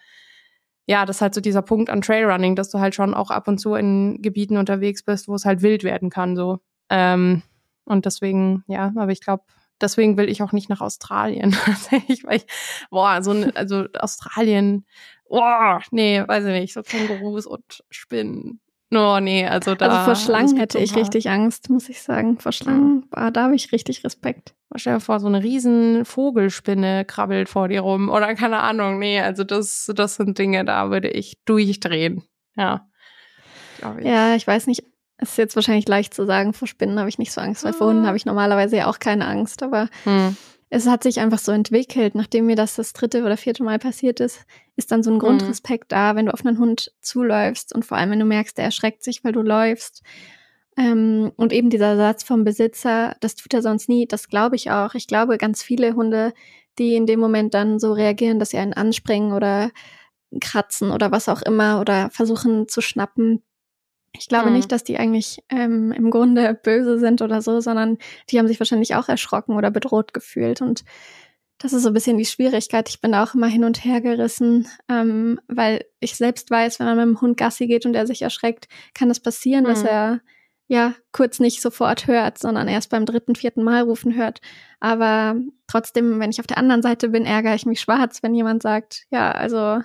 [SPEAKER 3] ja, das ist halt so dieser Punkt an Trailrunning, dass du halt schon auch ab und zu in Gebieten unterwegs bist, wo es halt wild werden kann, so. Ähm, und deswegen, ja, aber ich glaube, deswegen will ich auch nicht nach Australien. [LAUGHS] weil ich, boah, so ein, also Australien, boah, nee, weiß ich nicht, so Kängurus und Spinnen. Oh, nee, also da.
[SPEAKER 2] Also vor Schlangen hätte ich richtig Angst, muss ich sagen. Vor Schlangen, boah, da habe ich richtig Respekt.
[SPEAKER 3] Stell dir vor, so eine riesen Vogelspinne krabbelt vor dir rum oder keine Ahnung. Nee, also das, das sind Dinge, da würde ich durchdrehen. Ja.
[SPEAKER 2] Ich. Ja, ich weiß nicht, es ist jetzt wahrscheinlich leicht zu sagen, vor Spinnen habe ich nicht so Angst, weil vor Hunden ah. habe ich normalerweise ja auch keine Angst, aber hm. es hat sich einfach so entwickelt. Nachdem mir das das dritte oder vierte Mal passiert ist, ist dann so ein hm. Grundrespekt hm. da, wenn du auf einen Hund zuläufst und vor allem, wenn du merkst, der erschreckt sich, weil du läufst. Ähm, und eben dieser Satz vom Besitzer, das tut er sonst nie, das glaube ich auch. Ich glaube, ganz viele Hunde, die in dem Moment dann so reagieren, dass sie einen anspringen oder kratzen oder was auch immer oder versuchen zu schnappen, ich glaube mhm. nicht, dass die eigentlich ähm, im Grunde böse sind oder so, sondern die haben sich wahrscheinlich auch erschrocken oder bedroht gefühlt. Und das ist so ein bisschen die Schwierigkeit. Ich bin da auch immer hin und her gerissen, ähm, weil ich selbst weiß, wenn man mit dem Hund Gassi geht und er sich erschreckt, kann es das passieren, mhm. dass er ja kurz nicht sofort hört, sondern erst beim dritten, vierten Mal rufen hört. Aber trotzdem, wenn ich auf der anderen Seite bin, ärgere ich mich schwarz, wenn jemand sagt, ja, also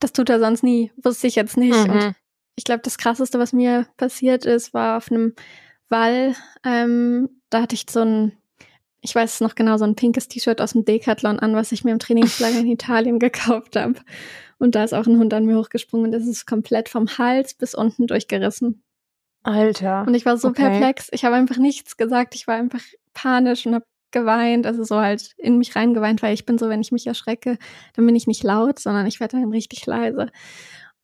[SPEAKER 2] das tut er sonst nie, wusste ich jetzt nicht. Mhm. Und ich glaube, das krasseste, was mir passiert ist, war auf einem Wall. Ähm, da hatte ich so ein, ich weiß es noch genau, so ein pinkes T-Shirt aus dem Decathlon an, was ich mir im Trainingslager in [LAUGHS] Italien gekauft habe. Und da ist auch ein Hund an mir hochgesprungen und das ist komplett vom Hals bis unten durchgerissen.
[SPEAKER 3] Alter.
[SPEAKER 2] Und ich war so okay. perplex. Ich habe einfach nichts gesagt. Ich war einfach panisch und habe geweint, also so halt in mich reingeweint, weil ich bin so, wenn ich mich erschrecke, dann bin ich nicht laut, sondern ich werde dann richtig leise.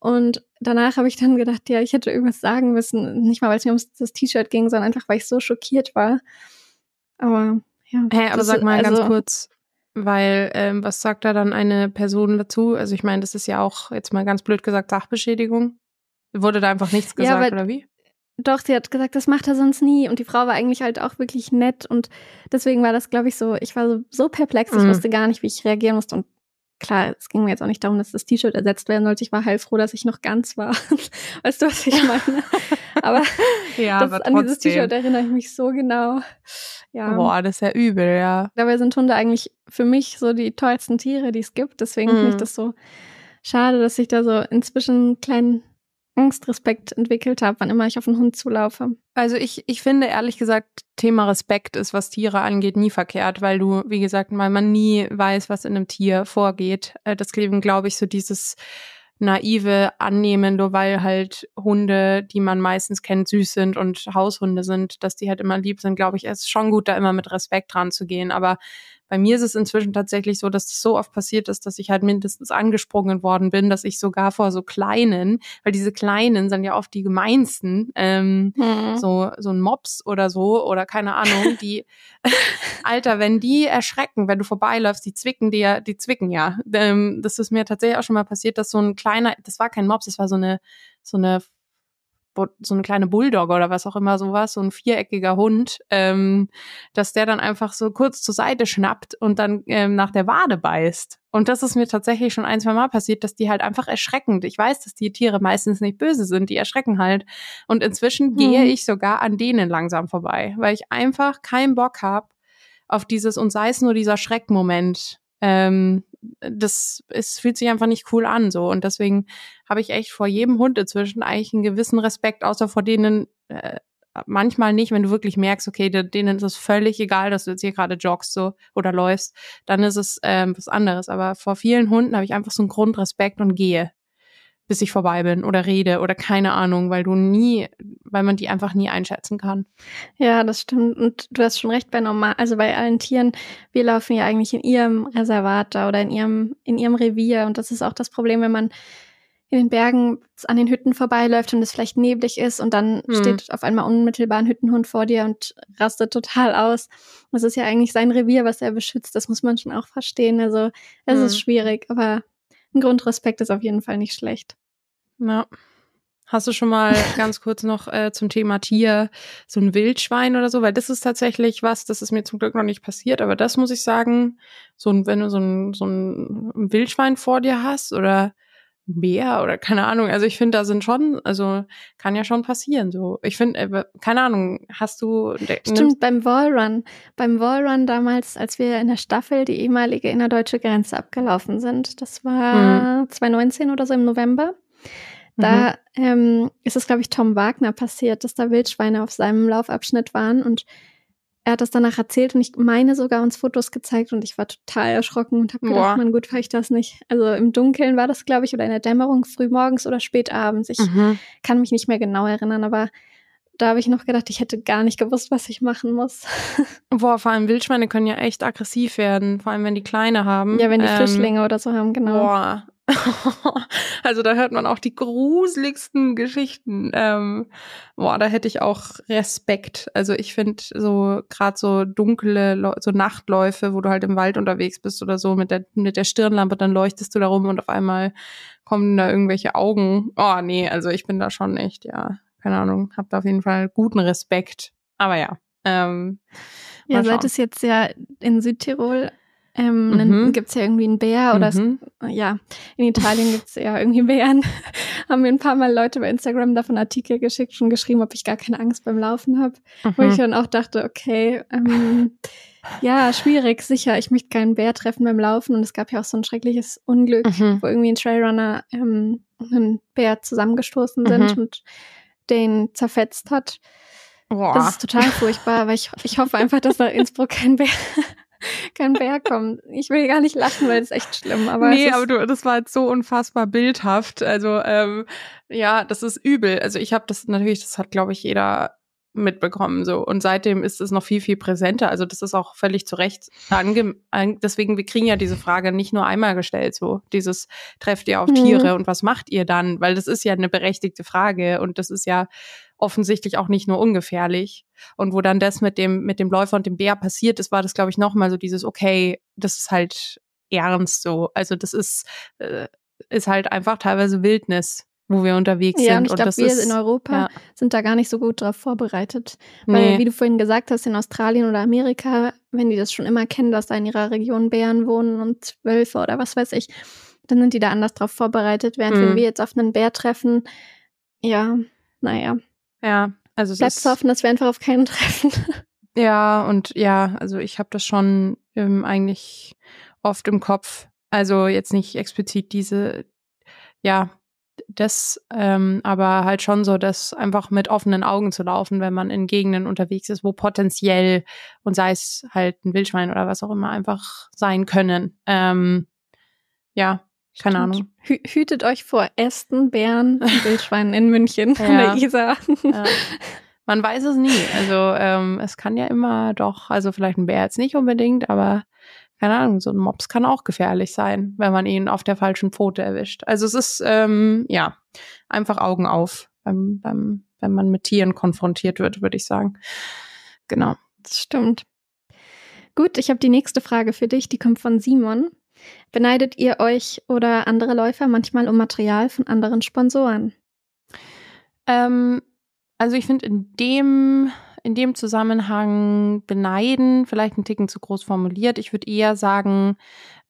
[SPEAKER 2] Und danach habe ich dann gedacht, ja, ich hätte irgendwas sagen müssen. Nicht mal, weil es mir um das T-Shirt ging, sondern einfach, weil ich so schockiert war. Aber ja.
[SPEAKER 3] Hey, aber sag mal ganz
[SPEAKER 2] also-
[SPEAKER 3] kurz, weil ähm, was sagt da dann eine Person dazu? Also ich meine, das ist ja auch jetzt mal ganz blöd gesagt Sachbeschädigung. Wurde da einfach nichts [LAUGHS]
[SPEAKER 2] Ja,
[SPEAKER 3] gesagt
[SPEAKER 2] weil-
[SPEAKER 3] oder wie?
[SPEAKER 2] Doch, sie hat gesagt, das macht er sonst nie. Und die Frau war eigentlich halt auch wirklich nett. Und deswegen war das, glaube ich, so, ich war so, so perplex, ich
[SPEAKER 3] Mhm.
[SPEAKER 2] wusste gar nicht, wie ich reagieren musste. Und klar, es ging mir jetzt auch nicht darum, dass das T-Shirt ersetzt werden sollte. Ich war heilfroh, dass ich noch ganz war. [LAUGHS] weißt du, was ich meine? Aber [LAUGHS]
[SPEAKER 3] Ja,
[SPEAKER 2] das, an dieses T-Shirt erinnere ich mich so genau. Ja.
[SPEAKER 3] Boah, das ist ja übel, ja.
[SPEAKER 2] Dabei sind Hunde eigentlich für mich so die tollsten Tiere, die es gibt. Deswegen finde ich
[SPEAKER 3] Mhm.
[SPEAKER 2] das so schade, dass ich da so inzwischen einen kleinen Angstrespekt entwickelt habe, wann immer ich auf einen Hund zulaufe.
[SPEAKER 3] Also ich, ich finde ehrlich gesagt, Thema Respekt ist, was Tiere angeht, nie verkehrt, weil du, wie gesagt, weil man nie weiß, was in einem Tier vorgeht. Äh, Das Leben, glaube ich, so dieses naive Annehmen, nur weil halt Hunde, die man meistens kennt, süß sind und Haushunde sind, dass die halt immer lieb sind, glaube ich, es ist schon gut, da immer mit Respekt dran zu gehen. Aber bei mir ist es inzwischen tatsächlich so, dass das so oft passiert ist, dass ich halt mindestens angesprungen worden bin, dass ich sogar vor so kleinen, weil diese kleinen sind ja oft die gemeinsten, ähm, so so ein Mops oder so oder keine Ahnung, die [LAUGHS] Alter, wenn die erschrecken, wenn du vorbeiläufst, die zwicken dir, die zwicken ja. Ähm, das ist mir tatsächlich auch schon mal passiert, dass so ein kleiner, das war kein Mops, das war so eine so eine so eine kleine Bulldogge oder was auch immer sowas, so ein viereckiger Hund, ähm, dass der dann einfach so kurz zur Seite schnappt und dann ähm, nach der Wade beißt. Und das ist mir tatsächlich schon ein, zwei Mal passiert, dass die halt einfach erschreckend. Ich weiß, dass die Tiere meistens nicht böse sind, die erschrecken halt. Und inzwischen
[SPEAKER 2] Hm.
[SPEAKER 3] gehe ich sogar an denen langsam vorbei, weil ich einfach keinen Bock habe auf dieses und sei es nur dieser Schreckmoment. Ähm, das es fühlt sich einfach nicht cool an so. Und deswegen habe ich echt vor jedem Hund inzwischen eigentlich einen gewissen Respekt, außer vor denen äh, manchmal nicht, wenn du wirklich merkst, okay, de- denen ist es völlig egal, dass du jetzt hier gerade joggst so oder läufst, dann ist es ähm, was anderes. Aber vor vielen Hunden habe ich einfach so einen Grundrespekt und gehe, bis ich vorbei bin oder rede oder keine Ahnung, weil du nie, weil man die einfach nie einschätzen kann.
[SPEAKER 2] Ja, das stimmt. Und du hast schon recht bei normal, also bei allen Tieren, wir laufen ja eigentlich in ihrem Reservat da oder in ihrem, in ihrem Revier. Und das ist auch das Problem, wenn man in den Bergen an den Hütten vorbeiläuft und es vielleicht neblig ist und dann
[SPEAKER 3] Hm.
[SPEAKER 2] steht auf einmal unmittelbar ein Hüttenhund vor dir und rastet total aus. Das ist ja eigentlich sein Revier, was er beschützt. Das muss man schon auch verstehen. Also es
[SPEAKER 3] Hm.
[SPEAKER 2] ist schwierig, aber ein Grundrespekt ist auf jeden Fall nicht schlecht.
[SPEAKER 3] Ja. Hast du schon mal [LAUGHS] ganz kurz noch äh, zum Thema Tier so ein Wildschwein oder so? Weil das ist tatsächlich was, das ist mir zum Glück noch nicht passiert, aber das muss ich sagen, so ein, wenn du so ein, so ein Wildschwein vor dir hast oder Bär oder keine Ahnung, also ich finde, da sind schon, also kann ja schon passieren. So, ich finde, äh, keine Ahnung, hast du
[SPEAKER 2] Stimmt, beim Wallrun. Beim Wallrun damals, als wir in der Staffel die ehemalige innerdeutsche Grenze abgelaufen sind, das war 2019 oder so im November. Da ähm, ist es, glaube ich, Tom Wagner passiert, dass da Wildschweine auf seinem Laufabschnitt waren und er hat das danach erzählt und ich meine sogar uns Fotos gezeigt und ich war total erschrocken und habe
[SPEAKER 3] Boah.
[SPEAKER 2] gedacht, man gut, ich das nicht. Also im Dunkeln war das, glaube ich, oder in der Dämmerung, frühmorgens oder spät abends. Ich
[SPEAKER 3] Mhm.
[SPEAKER 2] kann mich nicht mehr genau erinnern, aber da habe ich noch gedacht, ich hätte gar nicht gewusst, was ich machen muss. [LAUGHS]
[SPEAKER 3] Boah, vor allem Wildschweine können ja echt aggressiv werden, vor allem wenn die Kleine haben.
[SPEAKER 2] Ja, wenn die
[SPEAKER 3] Ähm,
[SPEAKER 2] Frischlinge oder so haben, genau.
[SPEAKER 3] Boah. [LAUGHS] Also da hört man auch die gruseligsten Geschichten. Ähm, boah, da hätte ich auch Respekt. Also ich finde so gerade so dunkle, so Nachtläufe, wo du halt im Wald unterwegs bist oder so mit der mit der Stirnlampe, dann leuchtest du da rum und auf einmal kommen da irgendwelche Augen. Oh nee, also ich bin da schon echt, ja, keine Ahnung, hab da auf jeden Fall guten Respekt. Aber ja. Ähm,
[SPEAKER 2] ja, seit
[SPEAKER 3] schauen.
[SPEAKER 2] es jetzt ja in Südtirol ähm,
[SPEAKER 3] Mhm.
[SPEAKER 2] mhm. gibt es ja irgendwie einen Bär oder es,
[SPEAKER 3] mhm.
[SPEAKER 2] ja, in Italien gibt es ja irgendwie Bären. [LAUGHS] Haben mir ein paar Mal Leute bei Instagram davon Artikel geschickt und geschrieben, ob ich gar keine Angst beim Laufen habe. Wo ich
[SPEAKER 3] Mhm.
[SPEAKER 2] dann auch dachte, okay, ähm, ja, schwierig, sicher. Ich möchte keinen Bär treffen beim Laufen und es gab ja auch so ein schreckliches Unglück,
[SPEAKER 3] Mhm.
[SPEAKER 2] wo irgendwie ein Trailrunner ähm, und ein Bär zusammengestoßen sind
[SPEAKER 3] Mhm.
[SPEAKER 2] und den zerfetzt hat.
[SPEAKER 3] Boah.
[SPEAKER 2] Das ist total furchtbar, aber ich, ich hoffe einfach, dass nach [LAUGHS] Innsbruck kein Bär, kein Bär kommt. Ich will gar nicht lachen, weil es ist echt schlimm. Aber
[SPEAKER 3] nee, aber du, das war jetzt so unfassbar bildhaft. Also ähm, ja, das ist übel. Also ich habe das natürlich, das hat glaube ich jeder mitbekommen so und seitdem ist es noch viel viel präsenter also das ist auch völlig zu Recht ange deswegen wir kriegen ja diese Frage nicht nur einmal gestellt so dieses trefft ihr auf mhm. Tiere und was macht ihr dann weil das ist ja eine berechtigte Frage und das ist ja offensichtlich auch nicht nur ungefährlich und wo dann das mit dem mit dem Läufer und dem Bär passiert ist war das glaube ich noch mal so dieses okay das ist halt ernst so also das ist äh, ist halt einfach teilweise Wildnis wo wir unterwegs
[SPEAKER 2] ja,
[SPEAKER 3] sind.
[SPEAKER 2] Und ich glaube, wir
[SPEAKER 3] ist,
[SPEAKER 2] in Europa ja. sind da gar nicht so gut drauf vorbereitet. Weil, nee. wie du vorhin gesagt hast, in Australien oder Amerika, wenn die das schon immer kennen, dass da in ihrer Region Bären wohnen und Wölfe oder was weiß ich, dann sind die da anders drauf vorbereitet. Während hm. wenn wir jetzt auf einen Bär treffen, ja, naja.
[SPEAKER 3] Ja, also es
[SPEAKER 2] Bleibt
[SPEAKER 3] ist,
[SPEAKER 2] hoffen, dass wir einfach auf keinen treffen. [LAUGHS]
[SPEAKER 3] Ja, und ja, also ich habe das schon ähm, eigentlich oft im Kopf. Also jetzt nicht explizit diese, ja, das ähm, aber halt schon so, das einfach mit offenen Augen zu laufen, wenn man in Gegenden unterwegs ist, wo potenziell und sei es halt ein Wildschwein oder was auch immer einfach sein können. Ähm, ja, keine Ahnung.
[SPEAKER 2] Hü hütet euch vor Ästen, Bären, [LAUGHS] Wildschweinen in München
[SPEAKER 3] ja.
[SPEAKER 2] an der Isar.
[SPEAKER 3] Ja. Man weiß es nie. Also ähm, es kann ja immer doch, also vielleicht ein Bär jetzt nicht unbedingt, aber keine Ahnung, so ein Mops kann auch gefährlich sein, wenn man ihn auf der falschen Pfote erwischt. Also es ist, ähm, ja, einfach Augen auf, beim, beim, wenn man mit Tieren konfrontiert wird, würde ich sagen. Genau.
[SPEAKER 2] Das stimmt. Gut, ich habe die nächste Frage für dich, die kommt von Simon. Beneidet ihr euch oder andere Läufer manchmal um Material von anderen Sponsoren?
[SPEAKER 3] Ähm, also ich finde in dem in dem Zusammenhang beneiden, vielleicht ein Ticken zu groß formuliert. Ich würde eher sagen,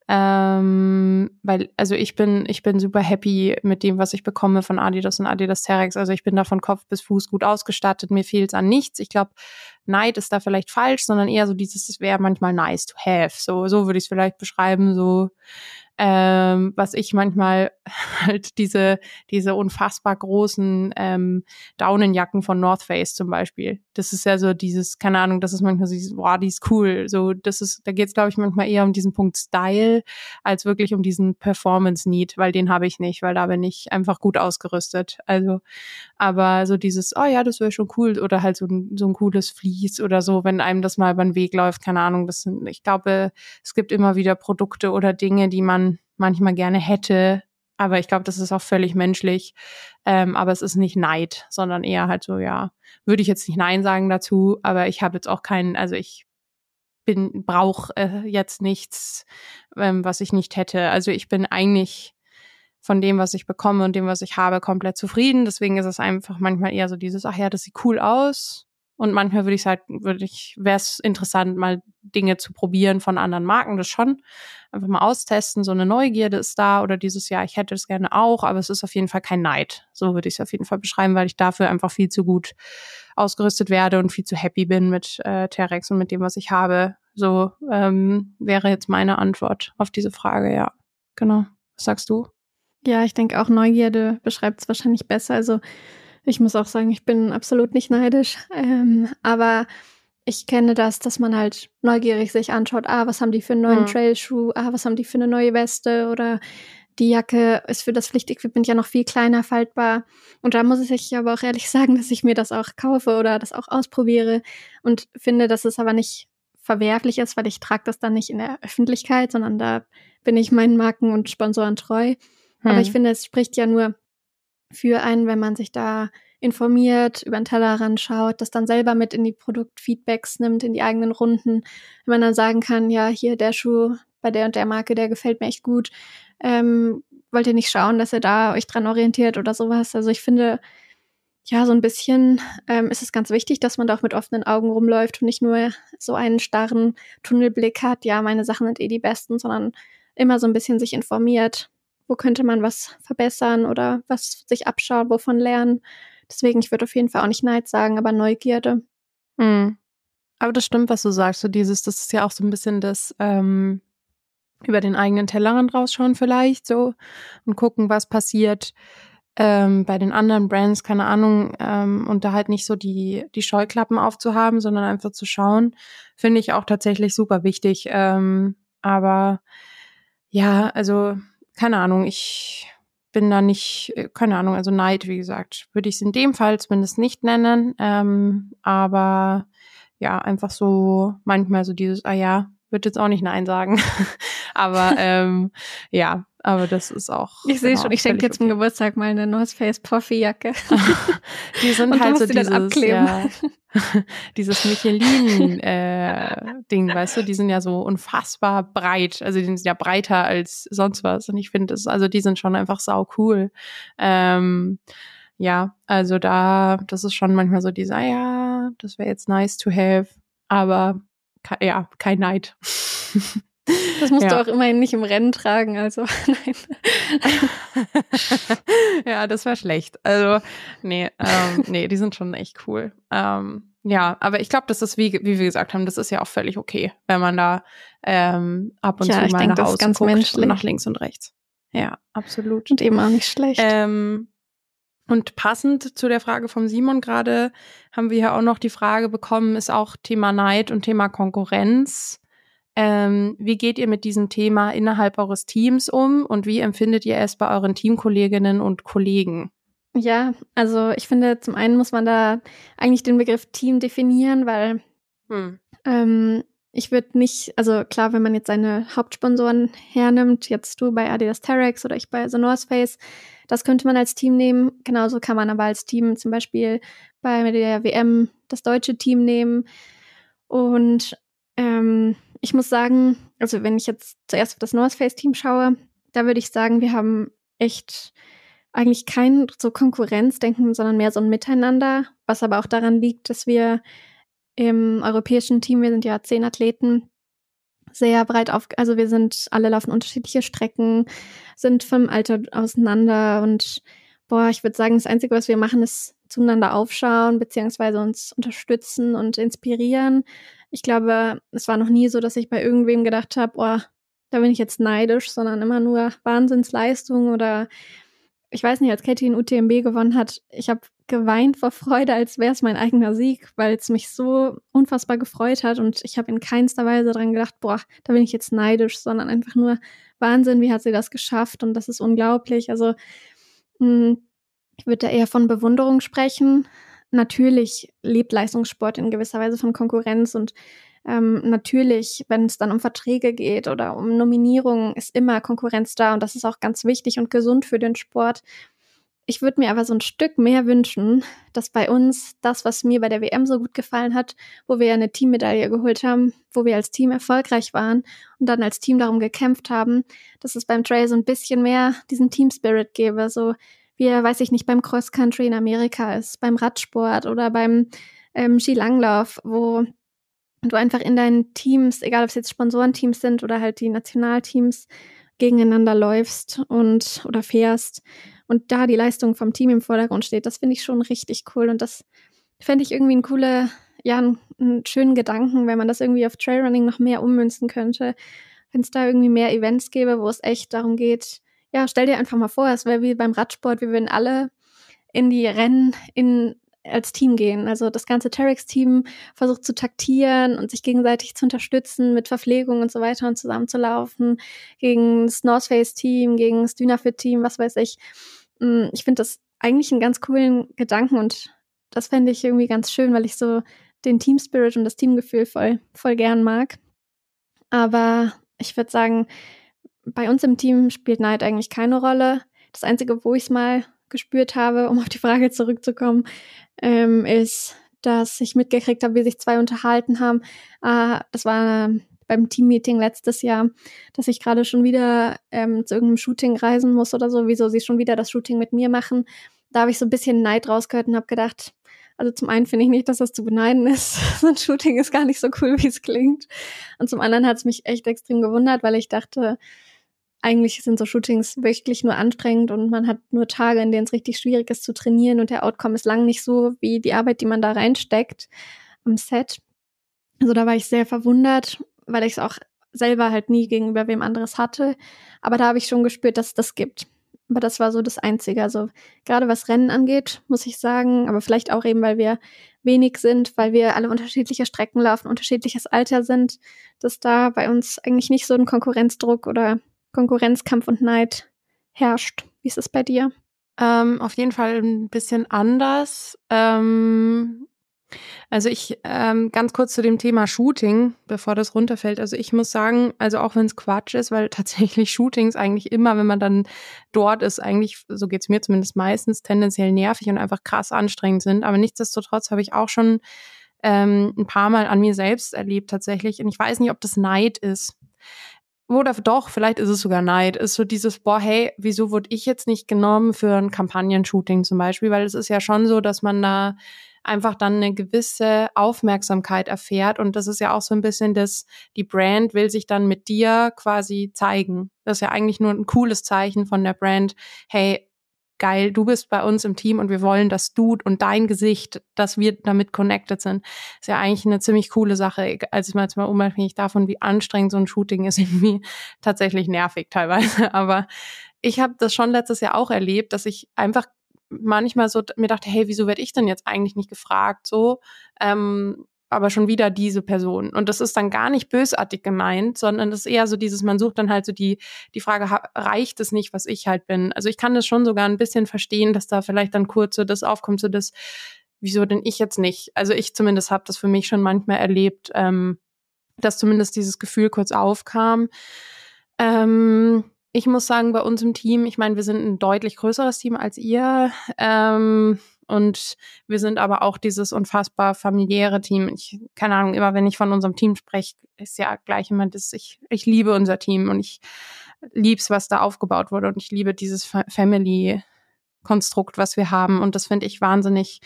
[SPEAKER 3] ähm, weil, also ich bin, ich bin super happy mit dem, was ich bekomme von Adidas und Adidas Terex. Also ich bin da von Kopf bis Fuß gut ausgestattet. Mir fehlt es an nichts. Ich glaube, Neid ist da vielleicht falsch, sondern eher so dieses, es wäre manchmal nice to have. So, so würde ich es vielleicht beschreiben. So, ähm, was ich manchmal [LAUGHS] halt diese, diese unfassbar großen ähm, Daunenjacken von North Face zum Beispiel. Das ist ja so dieses, keine Ahnung, das ist manchmal so dieses, boah, die ist cool. So, das ist, da geht es, glaube ich, manchmal eher um diesen Punkt Style, als wirklich um diesen Performance-Need, weil den habe ich nicht, weil da bin ich einfach gut ausgerüstet. Also, aber so dieses, oh ja, das wäre schon cool, oder halt so ein, so ein cooles Vlies oder so, wenn einem das mal über den Weg läuft, keine Ahnung. Das sind, ich glaube, es gibt immer wieder Produkte oder Dinge, die man manchmal gerne hätte. Aber ich glaube, das ist auch völlig menschlich. Ähm, aber es ist nicht Neid, sondern eher halt so, ja, würde ich jetzt nicht Nein sagen dazu, aber ich habe jetzt auch keinen, also ich bin, brauche äh, jetzt nichts, ähm, was ich nicht hätte. Also ich bin eigentlich von dem, was ich bekomme und dem, was ich habe, komplett zufrieden. Deswegen ist es einfach manchmal eher so dieses, ach ja, das sieht cool aus. Und manchmal würde ich sagen, würde ich, wäre es interessant, mal Dinge zu probieren von anderen Marken, das schon. Einfach mal austesten, so eine Neugierde ist da oder dieses Jahr, ich hätte es gerne auch, aber es ist auf jeden Fall kein Neid. So würde ich es auf jeden Fall beschreiben, weil ich dafür einfach viel zu gut ausgerüstet werde und viel zu happy bin mit äh, Terex und mit dem, was ich habe. So ähm, wäre jetzt meine Antwort auf diese Frage, ja. Genau. Was sagst du?
[SPEAKER 2] Ja, ich denke auch Neugierde beschreibt es wahrscheinlich besser. Also ich muss auch sagen, ich bin absolut nicht neidisch. Ähm, aber ich kenne das, dass man halt neugierig sich anschaut, ah, was haben die für einen neuen mhm. Trailschuh, ah, was haben die für eine neue Weste oder die Jacke ist für das Pflichtequipment ja noch viel kleiner faltbar. Und da muss ich aber auch ehrlich [LAUGHS] sagen, dass ich mir das auch kaufe oder das auch ausprobiere und finde, dass es aber nicht verwerflich ist, weil ich trage das dann nicht in der Öffentlichkeit, sondern da bin ich meinen Marken und Sponsoren treu. Hm. Aber ich finde, es spricht ja nur für einen, wenn man sich da informiert, über den Tellerrand schaut, das dann selber mit in die Produktfeedbacks nimmt, in die eigenen Runden. Wenn man dann sagen kann, ja, hier der Schuh bei der und der Marke, der gefällt mir echt gut. Ähm, wollt ihr nicht schauen, dass ihr da euch dran orientiert oder sowas? Also ich finde, ja, so ein bisschen ähm, ist es ganz wichtig, dass man da auch mit offenen Augen rumläuft und nicht nur so einen starren Tunnelblick hat, ja, meine Sachen sind eh die besten, sondern immer so ein bisschen sich informiert, wo könnte man was verbessern oder was sich abschauen, wovon lernen. Deswegen, ich würde auf jeden Fall auch nicht Neid sagen, aber Neugierde.
[SPEAKER 3] Mhm. Aber das stimmt, was du sagst. So dieses, das ist ja auch so ein bisschen das ähm, über den eigenen Tellerrand rausschauen vielleicht so und gucken, was passiert ähm, bei den anderen Brands, keine Ahnung, ähm, und da halt nicht so die, die Scheuklappen aufzuhaben, sondern einfach zu schauen, finde ich auch tatsächlich super wichtig. Ähm, aber ja, also keine Ahnung, ich bin da nicht, äh, keine Ahnung, also Neid, wie gesagt, würde ich es in dem Fall zumindest nicht nennen. Ähm, aber ja, einfach so manchmal so dieses, ah ja, würde jetzt auch nicht Nein sagen. [LAUGHS] aber ähm, ja, aber das ist auch.
[SPEAKER 2] Ich sehe genau, schon, ich schenke zum okay. Geburtstag mal eine North Face Puffy Jacke. [LAUGHS] [LAUGHS]
[SPEAKER 3] die sind halt so dieses, ja, [LAUGHS] dieses Michelin äh, Ding, weißt du, die sind ja so unfassbar breit, also die sind ja breiter als sonst was und ich finde es, also die sind schon einfach sau cool. Ähm, ja, also da, das ist schon manchmal so dieser, ja, das wäre jetzt nice to have, aber ja, kein Neid.
[SPEAKER 2] Das musst ja. du auch immerhin nicht im Rennen tragen, also [LAUGHS] nein. [LAUGHS]
[SPEAKER 3] ja, das war schlecht. Also, nee, ähm, nee, die sind schon echt cool. Ähm, ja, aber ich glaube, das ist, wie, wie wir gesagt haben, das ist ja auch völlig okay, wenn man da ähm, ab und ja, zu mal denk, nach Hause guckt menschlich. und nach links und rechts. Ja, absolut.
[SPEAKER 2] Und eben auch nicht schlecht.
[SPEAKER 3] Ähm, und passend zu der Frage vom Simon gerade haben wir ja auch noch die Frage bekommen, ist auch Thema Neid und Thema Konkurrenz. Ähm, wie geht ihr mit diesem Thema innerhalb eures Teams um und wie empfindet ihr es bei euren Teamkolleginnen und Kollegen?
[SPEAKER 2] Ja, also ich finde, zum einen muss man da eigentlich den Begriff Team definieren, weil hm. ähm, ich würde nicht, also klar, wenn man jetzt seine Hauptsponsoren hernimmt, jetzt du bei Adidas Terex oder ich bei The North Face, das könnte man als Team nehmen. Genauso kann man aber als Team zum Beispiel bei der WM das deutsche Team nehmen. Und ähm, ich muss sagen, also wenn ich jetzt zuerst auf das North Face Team schaue, da würde ich sagen, wir haben echt eigentlich kein so Konkurrenzdenken, sondern mehr so ein Miteinander, was aber auch daran liegt, dass wir im europäischen Team, wir sind ja zehn Athleten, sehr breit auf, also wir sind, alle laufen unterschiedliche Strecken, sind vom Alter auseinander und boah, ich würde sagen, das Einzige, was wir machen, ist zueinander aufschauen, beziehungsweise uns unterstützen und inspirieren. Ich glaube, es war noch nie so, dass ich bei irgendwem gedacht habe, oh, da bin ich jetzt neidisch, sondern immer nur Wahnsinnsleistung oder ich weiß nicht, als Katie in UTMB gewonnen hat, ich habe geweint vor Freude, als wäre es mein eigener Sieg, weil es mich so unfassbar gefreut hat und ich habe in keinster Weise dran gedacht, boah, da bin ich jetzt neidisch, sondern einfach nur Wahnsinn, wie hat sie das geschafft und das ist unglaublich. Also ich würde da eher von Bewunderung sprechen, natürlich lebt Leistungssport in gewisser Weise von Konkurrenz und ähm, natürlich, wenn es dann um Verträge geht oder um Nominierungen, ist immer Konkurrenz da und das ist auch ganz wichtig und gesund für den Sport. Ich würde mir aber so ein Stück mehr wünschen, dass bei uns das, was mir bei der WM so gut gefallen hat, wo wir eine Teammedaille geholt haben, wo wir als Team erfolgreich waren und dann als Team darum gekämpft haben, dass es beim Trail so ein bisschen mehr diesen Team Spirit gäbe, so wie er, weiß ich nicht, beim Cross Country in Amerika ist, beim Radsport oder beim ähm, Skilanglauf, wo du einfach in deinen Teams, egal ob es jetzt Sponsorenteams sind oder halt die Nationalteams, gegeneinander läufst und oder fährst und da die Leistung vom Team im Vordergrund steht. Das finde ich schon richtig cool und das fände ich irgendwie ein cooler, ja, einen, einen schönen Gedanken, wenn man das irgendwie auf Trailrunning noch mehr ummünzen könnte. Wenn es da irgendwie mehr Events gäbe, wo es echt darum geht, ja, stell dir einfach mal vor, es wäre wie beim Radsport, wir würden alle in die Rennen in als Team gehen. Also das ganze Terex-Team versucht zu taktieren und sich gegenseitig zu unterstützen mit Verpflegung und so weiter und zusammenzulaufen gegen das North Face-Team, gegen das Dynafit-Team, was weiß ich. Mm, ich finde das eigentlich einen ganz coolen Gedanken und das fände ich irgendwie ganz schön, weil ich so den Team Spirit und das Teamgefühl voll, voll gern mag. Aber ich würde sagen, bei uns im Team spielt Neid eigentlich keine Rolle. Das Einzige, wo ich es mal gespürt habe, um auf die Frage zurückzukommen, ähm, ist, dass ich mitgekriegt habe, wie sich zwei unterhalten haben. Äh, das war beim Teammeeting letztes Jahr, dass ich gerade schon wieder ähm, zu irgendeinem Shooting reisen muss oder so, wieso sie schon wieder das Shooting mit mir machen. Da habe ich so ein bisschen Neid rausgehört und habe gedacht, also zum einen finde ich nicht, dass das zu beneiden ist. [LAUGHS] so ein Shooting ist gar nicht so cool, wie es klingt. Und zum anderen hat es mich echt extrem gewundert, weil ich dachte, eigentlich sind so Shootings wirklich nur anstrengend und man hat nur Tage, in denen es richtig schwierig ist zu trainieren und der Outcome ist lang nicht so wie die Arbeit, die man da reinsteckt am Set. Also da war ich sehr verwundert, weil ich es auch selber halt nie gegenüber wem anderes hatte. Aber da habe ich schon gespürt, dass es das gibt. Aber das war so das Einzige. Also gerade was Rennen angeht, muss ich sagen, aber vielleicht auch eben, weil wir wenig sind, weil wir alle unterschiedliche Strecken laufen, unterschiedliches Alter sind, dass da bei uns eigentlich nicht so ein Konkurrenzdruck oder Konkurrenzkampf und Neid herrscht. Wie ist es bei dir?
[SPEAKER 3] Ähm, auf jeden Fall ein bisschen anders. Ähm, also ich ähm, ganz kurz zu dem Thema Shooting, bevor das runterfällt. Also ich muss sagen, also auch wenn es Quatsch ist, weil [LAUGHS] tatsächlich Shootings eigentlich immer, wenn man dann dort ist, eigentlich, so geht's mir zumindest meistens, tendenziell nervig und einfach krass anstrengend sind. Aber nichtsdestotrotz habe ich auch schon ähm, ein paar Mal an mir selbst erlebt tatsächlich. Und ich weiß nicht, ob das Neid ist. Oder doch, vielleicht ist es sogar Neid, ist so dieses, boah, hey, wieso wurde ich jetzt nicht genommen für ein Kampagnenshooting zum Beispiel? Weil es ist ja schon so, dass man da einfach dann eine gewisse Aufmerksamkeit erfährt. Und das ist ja auch so ein bisschen das, die Brand will sich dann mit dir quasi zeigen. Das ist ja eigentlich nur ein cooles Zeichen von der Brand. Hey, geil, du bist bei uns im Team und wir wollen, dass du und dein Gesicht, dass wir damit connected sind. Ist ja eigentlich eine ziemlich coole Sache. Also ich meine jetzt mal unabhängig davon, wie anstrengend so ein Shooting ist, [LAUGHS] irgendwie tatsächlich nervig teilweise. Aber ich habe das schon letztes Jahr auch erlebt, dass ich einfach manchmal so mir dachte, hey, wieso werde ich denn jetzt eigentlich nicht gefragt? So, ähm, aber schon wieder diese Person. Und das ist dann gar nicht bösartig gemeint, sondern das ist eher so dieses, man sucht dann halt so die, die Frage, reicht es nicht, was ich halt bin? Also ich kann das schon sogar ein bisschen verstehen, dass da vielleicht dann kurz so das aufkommt, so das, wieso denn ich jetzt nicht? Also ich zumindest habe das für mich schon manchmal erlebt, ähm, dass zumindest dieses Gefühl kurz aufkam. Ähm, ich muss sagen, bei uns im Team, ich meine, wir sind ein deutlich größeres Team als ihr. Ähm, und wir sind aber auch dieses unfassbar familiäre Team. Ich, keine Ahnung, immer wenn ich von unserem Team spreche, ist ja gleich immer das, ich, ich liebe unser Team und ich lieb's, was da aufgebaut wurde und ich liebe dieses Family-Konstrukt, was wir haben. Und das finde ich wahnsinnig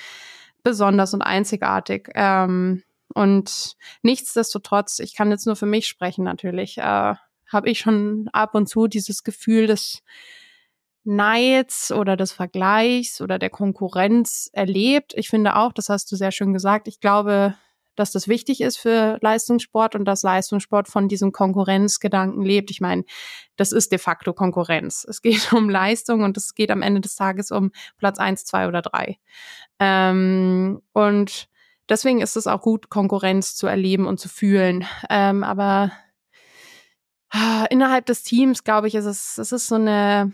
[SPEAKER 3] besonders und einzigartig. Ähm, und nichtsdestotrotz, ich kann jetzt nur für mich sprechen natürlich, äh, habe ich schon ab und zu dieses Gefühl des Neids oder des Vergleichs oder der Konkurrenz erlebt. Ich finde auch, das hast du sehr schön gesagt, ich glaube, dass das wichtig ist für Leistungssport und dass Leistungssport von diesem Konkurrenzgedanken lebt. Ich meine, das ist de facto Konkurrenz. Es geht [LAUGHS] um Leistung und es geht am Ende des Tages um Platz eins, zwei oder drei. Ähm, und deswegen ist es auch gut, Konkurrenz zu erleben und zu fühlen. Ähm, aber Ah, innerhalb des Teams, glaube ich, ist es, es ist so eine,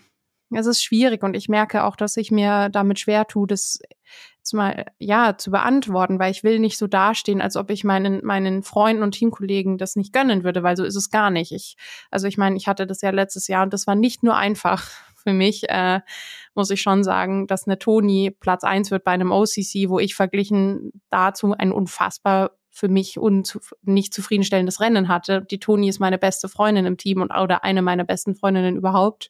[SPEAKER 3] es ist schwierig und ich merke auch, dass ich mir damit schwer tue, das zu mal, ja, zu beantworten, weil ich will nicht so dastehen, als ob ich meinen, meinen Freunden und Teamkollegen das nicht gönnen würde, weil so ist es gar nicht. Ich, also ich meine, ich hatte das ja letztes Jahr und das war nicht nur einfach [LAUGHS] für mich, äh, muss ich schon sagen, dass eine Toni Platz eins wird bei einem OCC, wo ich verglichen dazu ein unfassbar für mich nicht zufriedenstellendes Rennen hatte. Die Toni ist meine beste Freundin im Team und oder eine meiner besten Freundinnen überhaupt.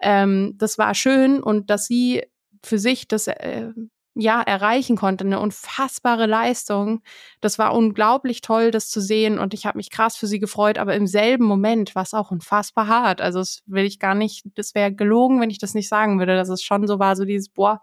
[SPEAKER 3] Ähm, das war schön und dass sie für sich das äh, ja erreichen konnte, eine unfassbare Leistung. Das war unglaublich toll, das zu sehen und ich habe mich krass für sie gefreut, aber im selben Moment war es auch unfassbar hart. Also das will ich gar nicht, das wäre gelogen, wenn ich das nicht sagen würde, dass es schon so war, so dieses boah,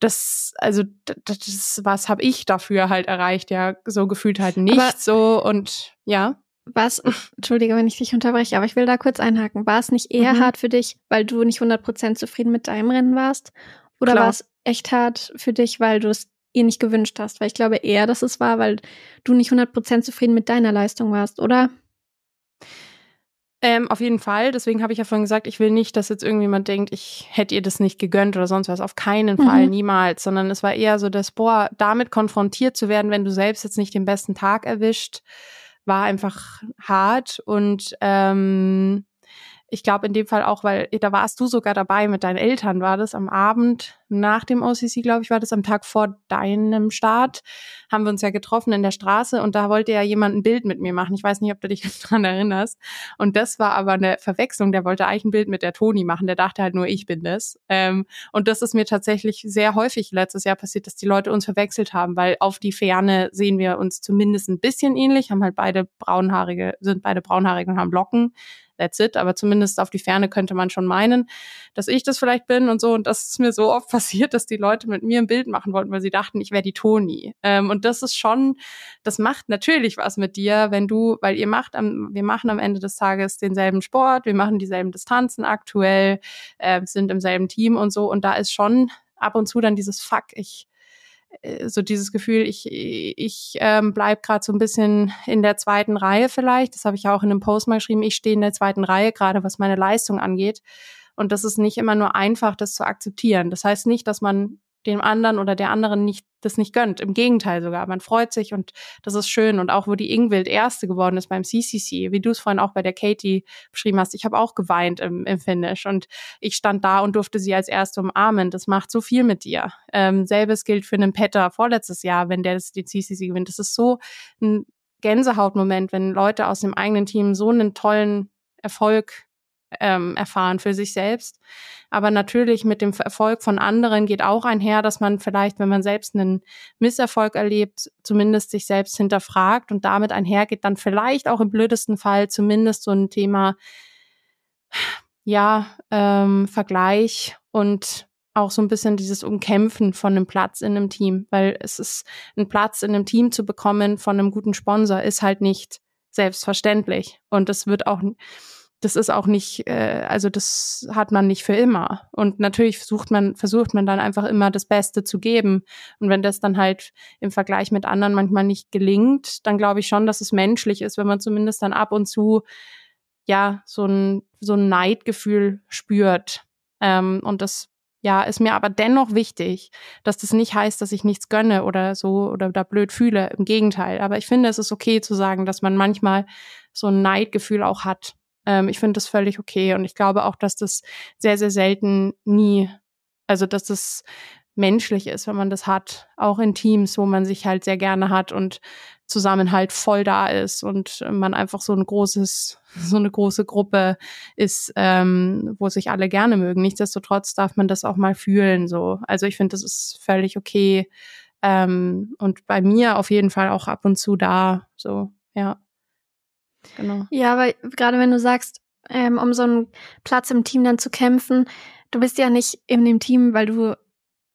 [SPEAKER 3] das, also das, was habe ich dafür halt erreicht? Ja, so gefühlt halt nicht aber so und ja.
[SPEAKER 2] Was, entschuldige, wenn ich dich unterbreche, aber ich will da kurz einhaken. War es nicht eher mhm. hart für dich, weil du nicht 100% zufrieden mit deinem Rennen warst? Oder war es echt hart für dich, weil du es ihr nicht gewünscht hast? Weil ich glaube eher, dass es war, weil du nicht 100% zufrieden mit deiner Leistung warst, oder?
[SPEAKER 3] Ähm, auf jeden Fall. Deswegen habe ich ja vorhin gesagt, ich will nicht, dass jetzt irgendjemand denkt, ich hätte ihr das nicht gegönnt oder sonst was. Auf keinen mhm. Fall, niemals. Sondern es war eher so, dass, boah, damit konfrontiert zu werden, wenn du selbst jetzt nicht den besten Tag erwischt, war einfach hart. Und ähm, ich glaube in dem Fall auch, weil da warst du sogar dabei mit deinen Eltern, war das am Abend nach dem OCC, glaube ich, war das am Tag vor deinem Start, haben wir uns ja getroffen in der Straße und da wollte ja jemand ein Bild mit mir machen. Ich weiß nicht, ob du dich [LAUGHS] dran erinnerst. Und das war aber eine Verwechslung. Der wollte eigentlich ein Bild mit der Toni machen. Der dachte halt nur, ich bin das. Ähm, und das ist mir tatsächlich sehr häufig letztes Jahr passiert, dass die Leute uns verwechselt haben, weil auf die Ferne sehen wir uns zumindest ein bisschen ähnlich, haben halt beide braunhaarige, sind beide braunhaarig und haben Locken that's it. Aber zumindest auf die Ferne könnte man schon meinen, dass ich das vielleicht bin und so. Und das ist mir so oft [LAUGHS] passiert, dass die Leute mit mir ein Bild machen wollten, weil sie dachten, ich wäre die Toni. Ähm, und das ist schon, das macht natürlich was mit dir, wenn du, weil ihr macht am, wir machen am Ende des Tages denselben Sport, wir machen dieselben Distanzen aktuell, äh, sind im selben Team und so. Und da ist schon ab und zu dann dieses Fuck, ich so dieses Gefühl, ich, ich ähm, bleib gerade so ein bisschen in der zweiten Reihe vielleicht. Das habe ich auch in einem Post mal geschrieben. Ich stehe in der zweiten Reihe, gerade was meine Leistung angeht. Und das ist nicht immer nur einfach, das zu akzeptieren. Das heißt nicht, dass man dem anderen oder der anderen nicht das nicht gönnt. Im Gegenteil sogar. Man freut sich und das ist schön. Und auch wo die Ingwild Erste geworden ist beim CCC, wie du es vorhin auch bei der Katie beschrieben hast, ich habe auch geweint im, im Finish und ich stand da und durfte sie als Erste umarmen. Das macht so viel mit dir. Ähm, selbes gilt für einen Petter vorletztes Jahr, wenn der das, die CCC gewinnt. Das ist so ein Gänsehautmoment, wenn Leute aus dem eigenen Team so einen tollen Erfolg ähm, erfahren für sich selbst. Aber natürlich mit dem Erfolg von anderen geht auch einher, dass man vielleicht, wenn man selbst einen Misserfolg erlebt, zumindest sich selbst hinterfragt und damit einhergeht dann vielleicht auch im blödesten Fall zumindest so ein Thema, ja, ähm, Vergleich und auch so ein bisschen dieses Umkämpfen von einem Platz in einem Team, weil es ist, einen Platz in einem Team zu bekommen von einem guten Sponsor ist halt nicht selbstverständlich. Und das wird auch, das ist auch nicht, äh, also das hat man nicht für immer. Und natürlich versucht man, versucht man dann einfach immer das Beste zu geben. Und wenn das dann halt im Vergleich mit anderen manchmal nicht gelingt, dann glaube ich schon, dass es menschlich ist, wenn man zumindest dann ab und zu ja so ein so ein Neidgefühl spürt. Ähm, und das ja, ist mir aber dennoch wichtig, dass das nicht heißt, dass ich nichts gönne oder so oder da blöd fühle. Im Gegenteil. Aber ich finde, es ist okay zu sagen, dass man manchmal so ein Neidgefühl auch hat. Ähm, ich finde das völlig okay und ich glaube auch, dass das sehr, sehr selten nie, also dass das menschlich ist, wenn man das hat, auch in Teams, wo man sich halt sehr gerne hat und Zusammenhalt voll da ist und man einfach so ein großes, [LAUGHS] so eine große Gruppe ist, ähm, wo sich alle gerne mögen. Nichtsdestotrotz darf man das auch mal fühlen. So, also ich finde, das ist völlig okay ähm, und bei mir auf jeden Fall auch ab und zu da. So, ja.
[SPEAKER 2] Genau. Ja, aber gerade wenn du sagst, ähm, um so einen Platz im Team dann zu kämpfen, du bist ja nicht in dem Team, weil du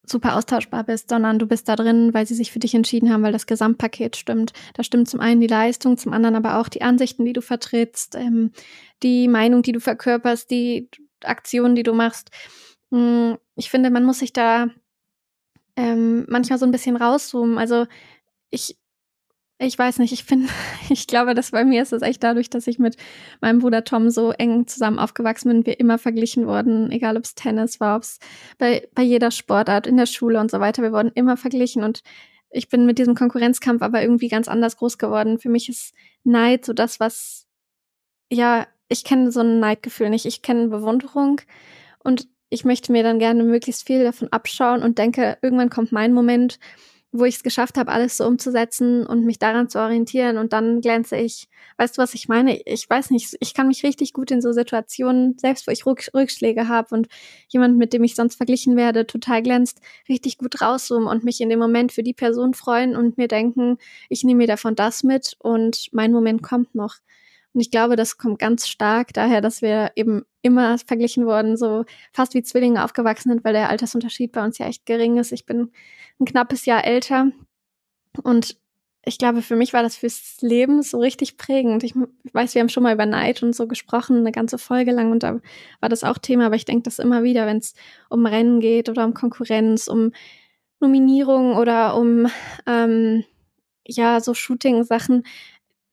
[SPEAKER 2] super austauschbar bist, sondern du bist da drin, weil sie sich für dich entschieden haben, weil das Gesamtpaket stimmt. Da stimmt zum einen die Leistung, zum anderen aber auch die Ansichten, die du vertrittst, ähm, die Meinung, die du verkörperst, die Aktionen, die du machst. Hm, ich finde, man muss sich da ähm, manchmal so ein bisschen rauszoomen. Also ich ich weiß nicht, ich finde, [LAUGHS] ich glaube, dass bei mir ist es echt dadurch, dass ich mit meinem Bruder Tom so eng zusammen aufgewachsen bin, wir immer verglichen wurden, egal ob es Tennis war, ob es bei, bei jeder Sportart, in der Schule und so weiter, wir wurden immer verglichen und ich bin mit diesem Konkurrenzkampf aber irgendwie ganz anders groß geworden. Für mich ist Neid so das, was, ja, ich kenne so ein Neidgefühl nicht, ich kenne Bewunderung und ich möchte mir dann gerne möglichst viel davon abschauen und denke, irgendwann kommt mein Moment, wo ich es geschafft habe, alles so umzusetzen und mich daran zu orientieren und dann glänze ich. Weißt du, was ich meine? Ich weiß nicht, ich kann mich richtig gut in so Situationen, selbst wo ich Rückschläge habe und jemand, mit dem ich sonst verglichen werde, total glänzt, richtig gut rauszoomen und mich in dem Moment für die Person freuen und mir denken, ich nehme mir davon das mit und mein Moment kommt noch. Und ich glaube, das kommt ganz stark daher, dass wir eben immer verglichen wurden, so fast wie Zwillinge aufgewachsen sind, weil der Altersunterschied bei uns ja echt gering ist. Ich bin ein knappes Jahr älter und ich glaube, für mich war das fürs Leben so richtig prägend. Ich weiß, wir haben schon mal über Neid und so gesprochen, eine ganze Folge lang, und da war das auch Thema, aber ich denke das immer wieder, wenn es um Rennen geht oder um Konkurrenz, um Nominierung oder um ähm, ja so Shooting-Sachen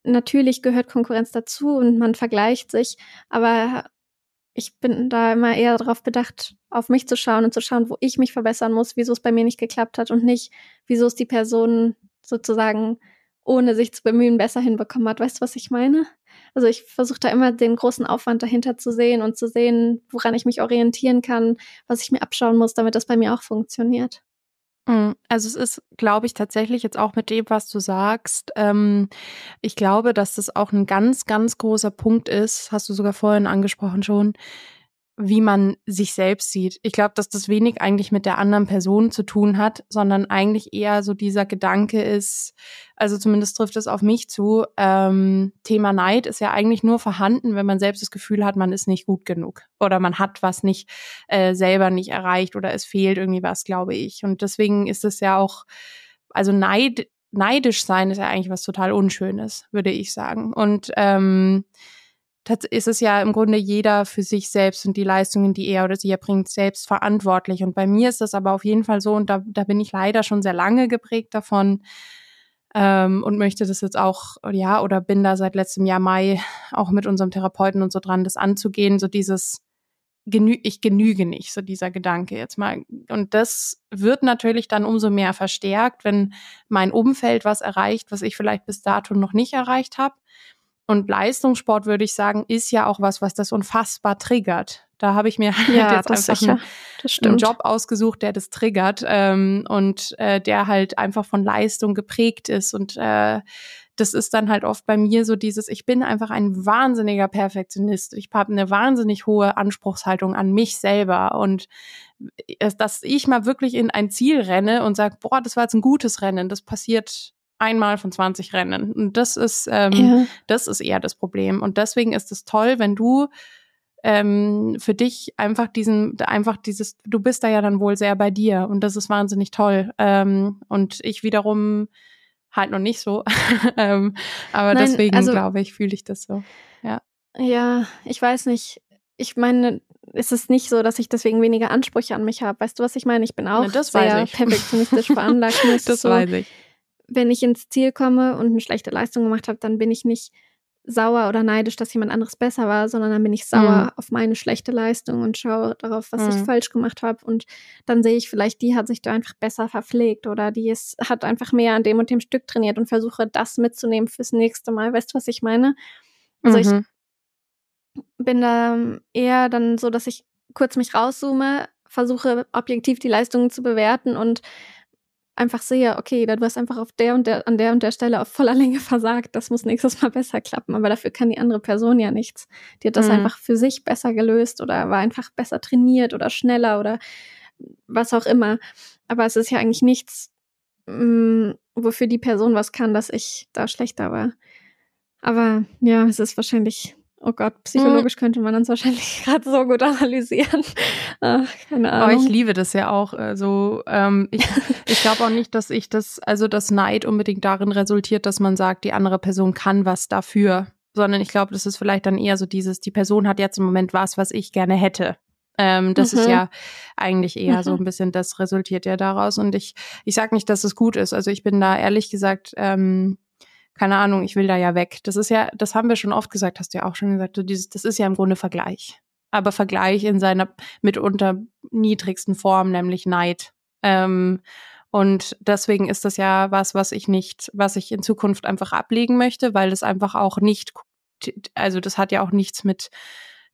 [SPEAKER 2] natürlich gehört Konkurrenz dazu und man vergleicht sich, aber ich bin da immer eher darauf bedacht, auf mich zu schauen und zu schauen, wo ich mich verbessern muss, wieso es bei mir nicht geklappt hat und nicht, wieso es die Person sozusagen ohne sich zu bemühen besser hinbekommen hat. Weißt du, was ich meine? Also ich versuche da immer den großen Aufwand dahinter zu sehen und zu sehen, woran ich mich orientieren kann, was ich mir abschauen muss, damit das bei mir auch funktioniert.
[SPEAKER 3] Mhm. Also es ist, glaube ich, tatsächlich jetzt auch mit dem, was du sagst. Ähm, ich glaube, dass das auch ein ganz, ganz großer Punkt ist, hast du sogar vorhin angesprochen schon, wie man sich selbst sieht. Ich glaube, dass das wenig eigentlich mit der anderen Person zu tun hat, sondern eigentlich eher so dieser Gedanke ist, also zumindest trifft es auf mich zu, ähm, Thema Neid ist ja eigentlich nur vorhanden, wenn man selbst das Gefühl hat, man ist nicht gut genug oder man hat was nicht äh, selber nicht erreicht oder es fehlt irgendwie was, glaube ich. Und deswegen ist es ja auch, also Neid, neidisch sein ist ja eigentlich was total Unschönes, würde ich sagen. Und ähm, ist es ja im Grunde jeder für sich selbst und die Leistungen, die er oder sie erbringt, selbst verantwortlich. Und bei mir ist das aber auf jeden Fall so, und da, da bin ich leider schon sehr lange geprägt davon ähm, und möchte das jetzt auch, ja, oder bin da seit letztem Jahr Mai auch mit unserem Therapeuten und so dran, das anzugehen, so dieses, genü ich genüge nicht, so dieser Gedanke jetzt mal. Und das wird natürlich dann umso mehr verstärkt, wenn mein Umfeld was erreicht, was ich vielleicht bis dato noch nicht erreicht habe. Und Leistungssport, würde ich sagen, ist ja auch was, was das unfassbar triggert. Da habe ich mir [LAUGHS] halt ja, jetzt einfach einen, einen, Job ausgesucht, der das triggert ähm, und äh, der halt einfach von Leistung geprägt ist und äh, das ist dann halt oft bei mir so dieses, ich bin einfach ein wahnsinniger Perfektionist. Ich habe eine wahnsinnig hohe Anspruchshaltung an mich selber und äh, dass ich mal wirklich in ein Ziel renne und sage, boah, das war jetzt ein gutes Rennen, das passiert einmal von 20 Rennen. Und das ist, ähm, ja. das ist eher das Problem. Und deswegen ist es toll, wenn du ähm, für dich einfach diesen, einfach dieses, du bist da ja dann wohl sehr bei dir und das ist wahnsinnig toll. Ähm, und ich wiederum halt noch nicht so. [LAUGHS] ähm, aber Nein, deswegen also, glaube ich, fühle ich das so. Ja.
[SPEAKER 2] Ja, ich weiß nicht. Ich meine, ist es nicht so, dass ich deswegen weniger Ansprüche an mich habe. Weißt du, was ich meine? Ich bin auch Na, sehr perfektionistisch veranlagt. [LAUGHS]
[SPEAKER 3] das so, weiß ich.
[SPEAKER 2] Wenn ich ins Ziel komme und eine schlechte Leistung gemacht habe, dann bin ich nicht sauer oder neidisch, dass jemand anderes besser war, sondern dann bin ich sauer mhm. auf meine schlechte Leistung und schaue darauf, was mhm. ich falsch gemacht habe. Und dann sehe ich vielleicht, die hat sich da einfach besser verpflegt oder die ist, hat einfach mehr an dem und dem Stück trainiert und versuche das mitzunehmen fürs nächste Mal. Weißt du, was ich meine? Also mhm. ich bin da eher dann so, dass ich kurz mich rauszoome, versuche objektiv die Leistungen zu bewerten und einfach sehe, okay, du hast einfach auf der und der, an der und der Stelle auf voller Länge [LAUGHS] versagt, das muss nächstes Mal besser klappen. Aber dafür kann die andere Person ja nichts. Die hat das mhm. einfach für sich besser gelöst oder war einfach besser trainiert oder schneller oder was auch immer. Aber es ist ja eigentlich nichts, mh, mm, wofür die Person was kann, dass ich da schlechter war. Aber ja, es ist wahrscheinlich Oh Gott, psychologisch mhm. könnte man uns wahrscheinlich [LAUGHS] gerade so gut analysieren. Ach, keine Ahnung.
[SPEAKER 3] Aber ich liebe das ja auch. Also ähm, ich, [LAUGHS] ich glaube auch nicht, dass ich das, also das Neid unbedingt darin resultiert, dass man sagt, die andere Person kann was dafür, sondern ich glaube, das ist vielleicht dann eher so dieses, die Person hat jetzt im Moment was, was ich gerne hätte. Ähm, das mhm. ist ja eigentlich eher mhm. so ein bisschen, das resultiert ja daraus. Und ich, ich sage nicht, dass es gut ist. Also ich bin da ehrlich gesagt ähm, keine Ahnung, ich will da ja weg. Das ist ja, das haben wir schon oft gesagt, hast du ja auch schon gesagt, so dieses, das ist ja im Grunde Vergleich. Aber Vergleich in seiner mitunter niedrigsten Form, nämlich Neid. Ähm, und deswegen ist das ja was, was ich nicht, was ich in Zukunft einfach ablegen möchte, weil das einfach auch nicht, also das hat ja auch nichts mit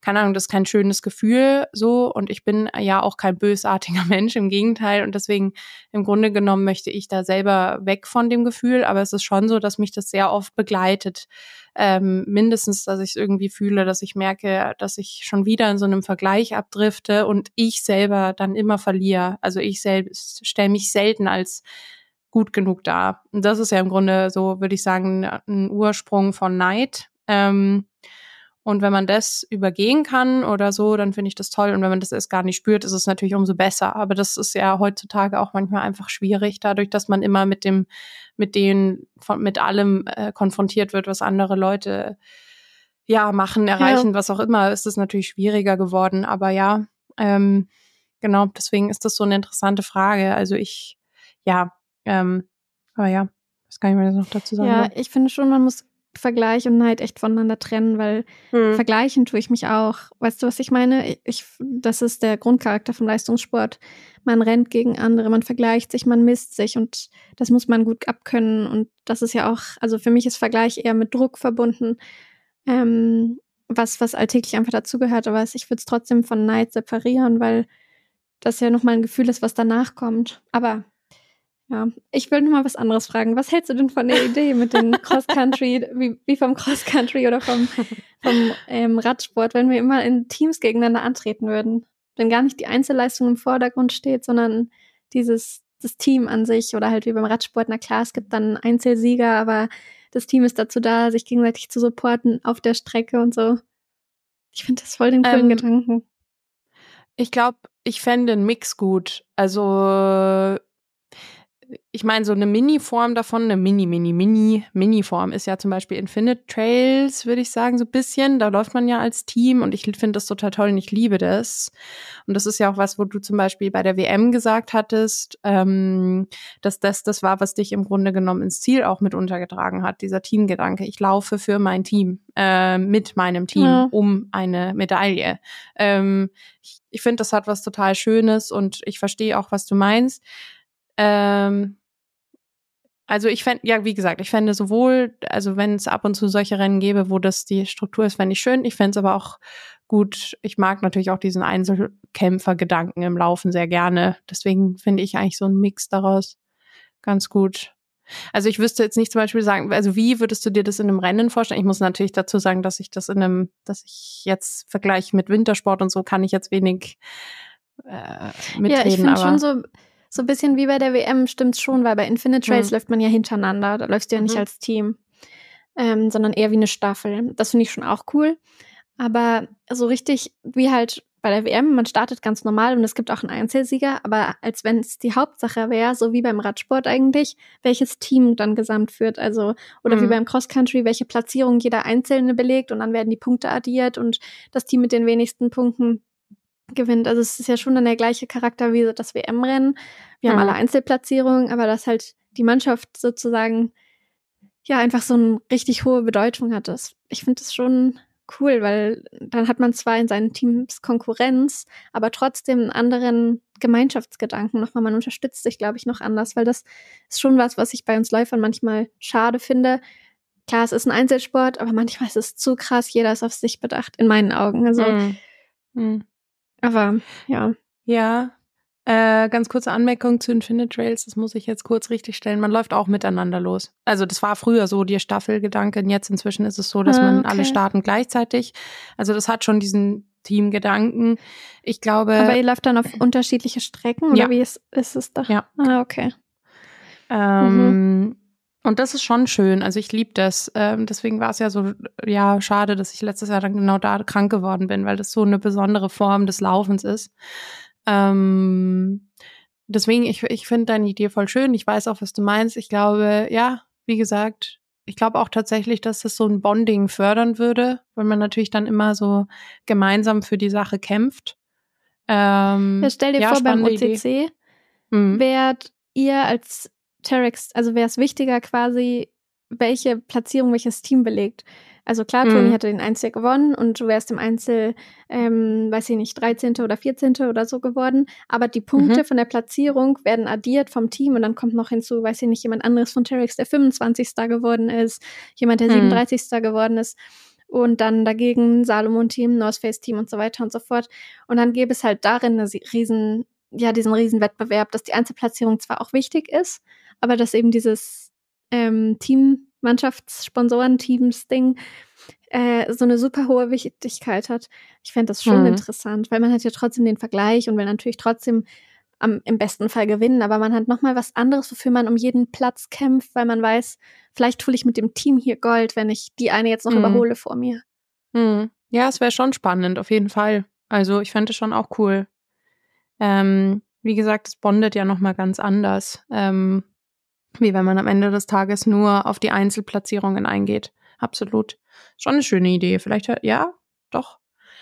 [SPEAKER 3] keine Ahnung, das ist kein schönes Gefühl so. Und ich bin ja auch kein bösartiger [LAUGHS] Mensch, im Gegenteil. Und deswegen im Grunde genommen möchte ich da selber weg von dem Gefühl, aber es ist schon so, dass mich das sehr oft begleitet, ähm, mindestens, dass ich es irgendwie fühle, dass ich merke, dass ich schon wieder in so einem Vergleich abdrifte und ich selber dann immer verliere, also ich selbst stelle mich selten als gut genug dar. Und das ist ja im Grunde so, würde ich sagen, ein Ursprung von Neid. Ähm, und wenn man das übergehen kann oder so, dann finde ich das toll. Und wenn man das erst gar nicht spürt, ist es natürlich umso besser. Aber das ist ja heutzutage auch manchmal einfach schwierig, dadurch, dass man immer mit dem, mit den, von, mit allem äh, konfrontiert wird, was andere Leute ja machen, erreichen, ja. was auch immer, ist es natürlich schwieriger geworden. Aber ja, ähm, genau, deswegen ist das so eine interessante Frage. Also ich, ja, ähm, aber ja, was kann ich mir noch dazu sagen?
[SPEAKER 2] Ja, ich finde schon, man muss Vergleich und Neid echt voneinander trennen, weil hm. vergleichen tue ich mich auch. Weißt du, was ich meine? Ich, das ist der Grundcharakter vom Leistungssport. Man rennt gegen andere, man vergleicht sich, man misst sich und das muss man gut abkönnen. Und das ist ja auch, also für mich ist Vergleich eher mit Druck verbunden, ähm, was, was alltäglich einfach dazugehört. Aber ich würde es trotzdem von Neid separieren, weil das ja nochmal ein Gefühl ist, was danach kommt. Aber ja, ich will noch mal was anderes fragen. Was hältst du denn von der Idee mit dem [LAUGHS] Cross-Country, wie, wie vom Cross-Country oder vom, vom ähm, Radsport, wenn wir immer in Teams gegeneinander antreten würden? Wenn gar nicht die Einzelleistung im Vordergrund steht, sondern dieses das Team an sich oder halt wie beim Radsport, na klar, es gibt dann Einzelsieger, aber das Team ist dazu da, sich gegenseitig zu supporten auf der Strecke und so. Ich finde das voll den coolen ähm, Gedanken.
[SPEAKER 3] Ich glaube, ich fände den Mix gut. Also ich meine, so eine Mini-Form davon, eine Mini, Mini, Mini, Mini-Form ist ja zum Beispiel Infinite Trails, würde ich sagen, so ein bisschen. Da läuft man ja als Team und ich finde das total toll und ich liebe das. Und das ist ja auch was, wo du zum Beispiel bei der WM gesagt hattest, ähm, dass das das war, was dich im Grunde genommen ins Ziel auch mit untergetragen hat, dieser Teamgedanke. Ich laufe für mein Team, äh, mit meinem Team ja. um eine Medaille. Ähm, ich ich finde, das hat was total Schönes und ich verstehe auch, was du meinst. Ähm, also ich fände, ja, wie gesagt, ich fände sowohl, also wenn es ab und zu solche Rennen gäbe, wo das die Struktur ist, fände ich schön. Ich fände es aber auch gut. Ich mag natürlich auch diesen Einzelkämpfer-Gedanken im Laufen sehr gerne. Deswegen finde ich eigentlich so einen Mix daraus ganz gut. Also ich wüsste jetzt nicht zum Beispiel sagen, also wie würdest du dir das in einem Rennen vorstellen? Ich muss natürlich dazu sagen, dass ich das in einem, dass ich jetzt vergleiche mit Wintersport und so kann ich jetzt wenig äh, mitreden.
[SPEAKER 2] Ja, ich finde schon so, so ein bisschen wie bei der WM stimmt's schon, weil bei Infinite Trails mhm. läuft man ja hintereinander, da läufst du ja nicht mhm. als Team, ähm, sondern eher wie eine Staffel. Das finde ich schon auch cool. Aber so richtig wie halt bei der WM, man startet ganz normal und es gibt auch einen Einzelsieger, aber als wenn es die Hauptsache wäre, so wie beim Radsport eigentlich, welches Team dann gesamt führt, also oder mhm. wie beim Cross Country, welche Platzierung jeder Einzelne belegt und dann werden die Punkte addiert und das Team mit den wenigsten Punkten gewinnt. Also es ist ja schon dann der gleiche Charakter wie das WM-Rennen. Wir mhm. haben alle Einzelplatzierungen, aber dass halt die Mannschaft sozusagen ja einfach so eine richtig hohe Bedeutung hat. Das, ich finde das schon cool, weil dann hat man zwar in seinen Teams Konkurrenz, aber trotzdem einen anderen Gemeinschaftsgedanken nochmal. Man unterstützt sich, glaube ich, noch anders, weil das ist schon was, was ich bei uns Läufern manchmal schade finde. Klar, es ist ein Einzelsport, aber manchmal ist es zu krass, jeder ist auf sich bedacht, in meinen Augen. Also, mhm. Mhm. Aber ja.
[SPEAKER 3] Ja, äh, ganz kurze Anmerkung zu Infinite Trails, das muss ich jetzt kurz richtig stellen. Man läuft auch miteinander los. Also das war früher so die Staffelgedanke, jetzt inzwischen ist es so, dass ah, man alle starten gleichzeitig. Also das hat schon diesen Teamgedanken. Ich glaube.
[SPEAKER 2] Aber ihr läuft dann auf unterschiedliche Strecken oder ja. wie ist, ist es da?
[SPEAKER 3] Ja.
[SPEAKER 2] Ah, okay.
[SPEAKER 3] Ähm, mhm. Und das ist schon schön. Also ich liebe das. Ähm, deswegen war es ja so, ja, schade, dass ich letztes Jahr dann genau da krank geworden bin, weil das so eine besondere Form des Laufens ist. Ähm, deswegen, ich, ich finde deine Idee voll schön. Ich weiß auch, was du meinst. Ich glaube, ja, wie gesagt, ich glaube auch tatsächlich, dass das so ein Bonding fördern würde, weil man natürlich dann immer so gemeinsam für die Sache kämpft.
[SPEAKER 2] Ähm, ja, stell dir ja, vor, beim OCC mhm. wärt ihr als Terex, also wäre es wichtiger quasi, welche Platzierung welches Team belegt. Also klar, Toni mhm. hatte den Einzel gewonnen und du wärst im Einzel, ähm, weiß ich nicht, 13. oder 14. oder so geworden. Aber die Punkte mhm. von der Platzierung werden addiert vom Team und dann kommt noch hinzu, weiß ich nicht, jemand anderes von Terex, der 25. geworden ist, jemand, der mhm. 37. geworden ist und dann dagegen Salomon-Team, North Face-Team und so weiter und so fort. Und dann gäbe es halt darin eine riesen, ja, diesen riesen Wettbewerb, dass die Einzelplatzierung zwar auch wichtig ist, aber dass eben dieses ähm, Team Mannschaftssponsoren-Teams-Ding äh, so eine super hohe Wichtigkeit hat. Ich fände das schon mhm. interessant, weil man hat ja trotzdem den Vergleich und will natürlich trotzdem am, im besten Fall gewinnen, aber man hat nochmal was anderes, wofür man um jeden Platz kämpft, weil man weiß, vielleicht hole ich mit dem Team hier Gold, wenn ich die eine jetzt noch mhm. überhole vor mir.
[SPEAKER 3] Mhm. Ja, es wäre schon spannend, auf jeden Fall. Also ich fände es schon auch cool. Ähm, wie gesagt, es bondet ja nochmal ganz anders. Ähm, wie wenn man am Ende des Tages nur auf die Einzelplatzierungen eingeht. Absolut. Schon eine schöne Idee. Vielleicht, ja, doch.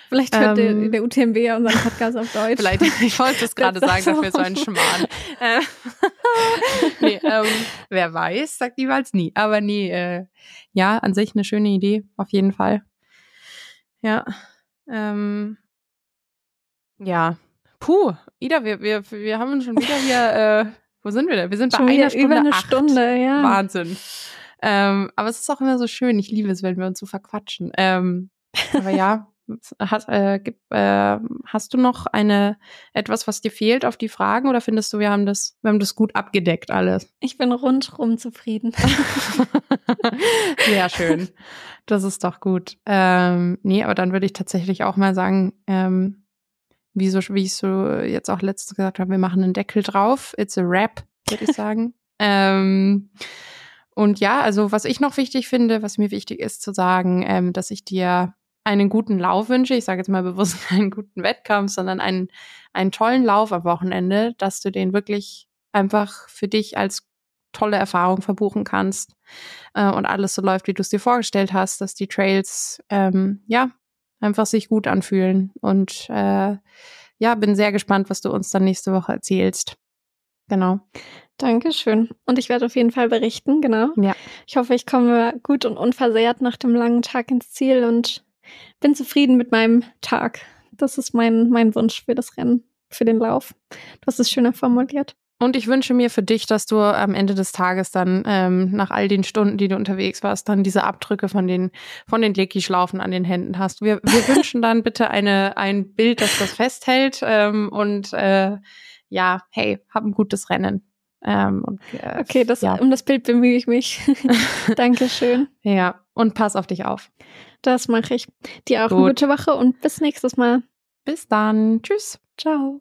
[SPEAKER 2] Vielleicht hört ähm, der, der UTMB ja unseren Podcast auf Deutsch.
[SPEAKER 3] Vielleicht, [LAUGHS] ich wollte es gerade sagen, dafür so ein Schmarrn. Äh, [LAUGHS] nee, ähm, wer weiß, sagt niemals nie. Aber nee, äh, ja, an sich eine schöne Idee, auf jeden Fall. Ja. Ähm, ja. Puh, Ida, wir, wir, wir haben schon wieder hier [LAUGHS] äh, wo sind wir denn? Wir sind bei einer Stunde.
[SPEAKER 2] Über eine acht. Stunde, ja.
[SPEAKER 3] Wahnsinn. Ähm, aber es ist auch immer so schön. Ich liebe es, wenn wir uns so verquatschen. Ähm, aber ja, [LAUGHS] hast, äh, gib, äh, hast du noch eine etwas, was dir fehlt auf die Fragen oder findest du, wir haben das, wir haben das gut abgedeckt alles?
[SPEAKER 2] Ich bin rundrum zufrieden. [LAUGHS]
[SPEAKER 3] Sehr schön. Das ist doch gut. Ähm, nee, aber dann würde ich tatsächlich auch mal sagen, ähm, wie, so, wie ich so jetzt auch letztens gesagt habe, wir machen einen Deckel drauf. It's a rap, würde ich [LAUGHS] sagen. ähm, und ja, also was ich noch wichtig finde, was mir wichtig ist zu sagen, ähm, dass ich dir einen guten Lauf wünsche. Ich sage jetzt mal bewusst [LAUGHS] einen guten Wettkampf, sondern einen, einen tollen Lauf am Wochenende, dass du den wirklich einfach für dich als tolle Erfahrung verbuchen kannst äh, und alles so läuft, wie du es dir vorgestellt hast, dass die Trails ähm, ja einfach sich gut anfühlen. Und äh, ja, bin sehr gespannt, was du uns dann nächste Woche erzählst. Genau.
[SPEAKER 2] Dankeschön. Und ich werde auf jeden Fall berichten, genau.
[SPEAKER 3] Ja.
[SPEAKER 2] Ich hoffe, ich komme gut und unversehrt nach dem langen Tag ins Ziel und bin zufrieden mit meinem Tag. Das ist mein, mein Wunsch für das Rennen, für den Lauf. Du hast es schöner formuliert.
[SPEAKER 3] Und ich wünsche mir für dich, dass du am Ende des Tages dann ähm, nach all den Stunden, die du unterwegs warst, dann diese Abdrücke von den von den Lecky-Schlaufen an den Händen hast. Wir, wir [LAUGHS] wünschen dann bitte eine ein Bild, das das festhält ähm, und äh, ja, hey, hab ein gutes Rennen. Ähm, und,
[SPEAKER 2] äh, okay, das, ja. um das Bild bemühe ich mich. [LAUGHS] Dankeschön.
[SPEAKER 3] Ja, und pass auf dich auf.
[SPEAKER 2] Das mache ich. Dir auch Gut. eine gute Woche und bis nächstes Mal.
[SPEAKER 3] Bis dann. Tschüss.
[SPEAKER 2] Ciao.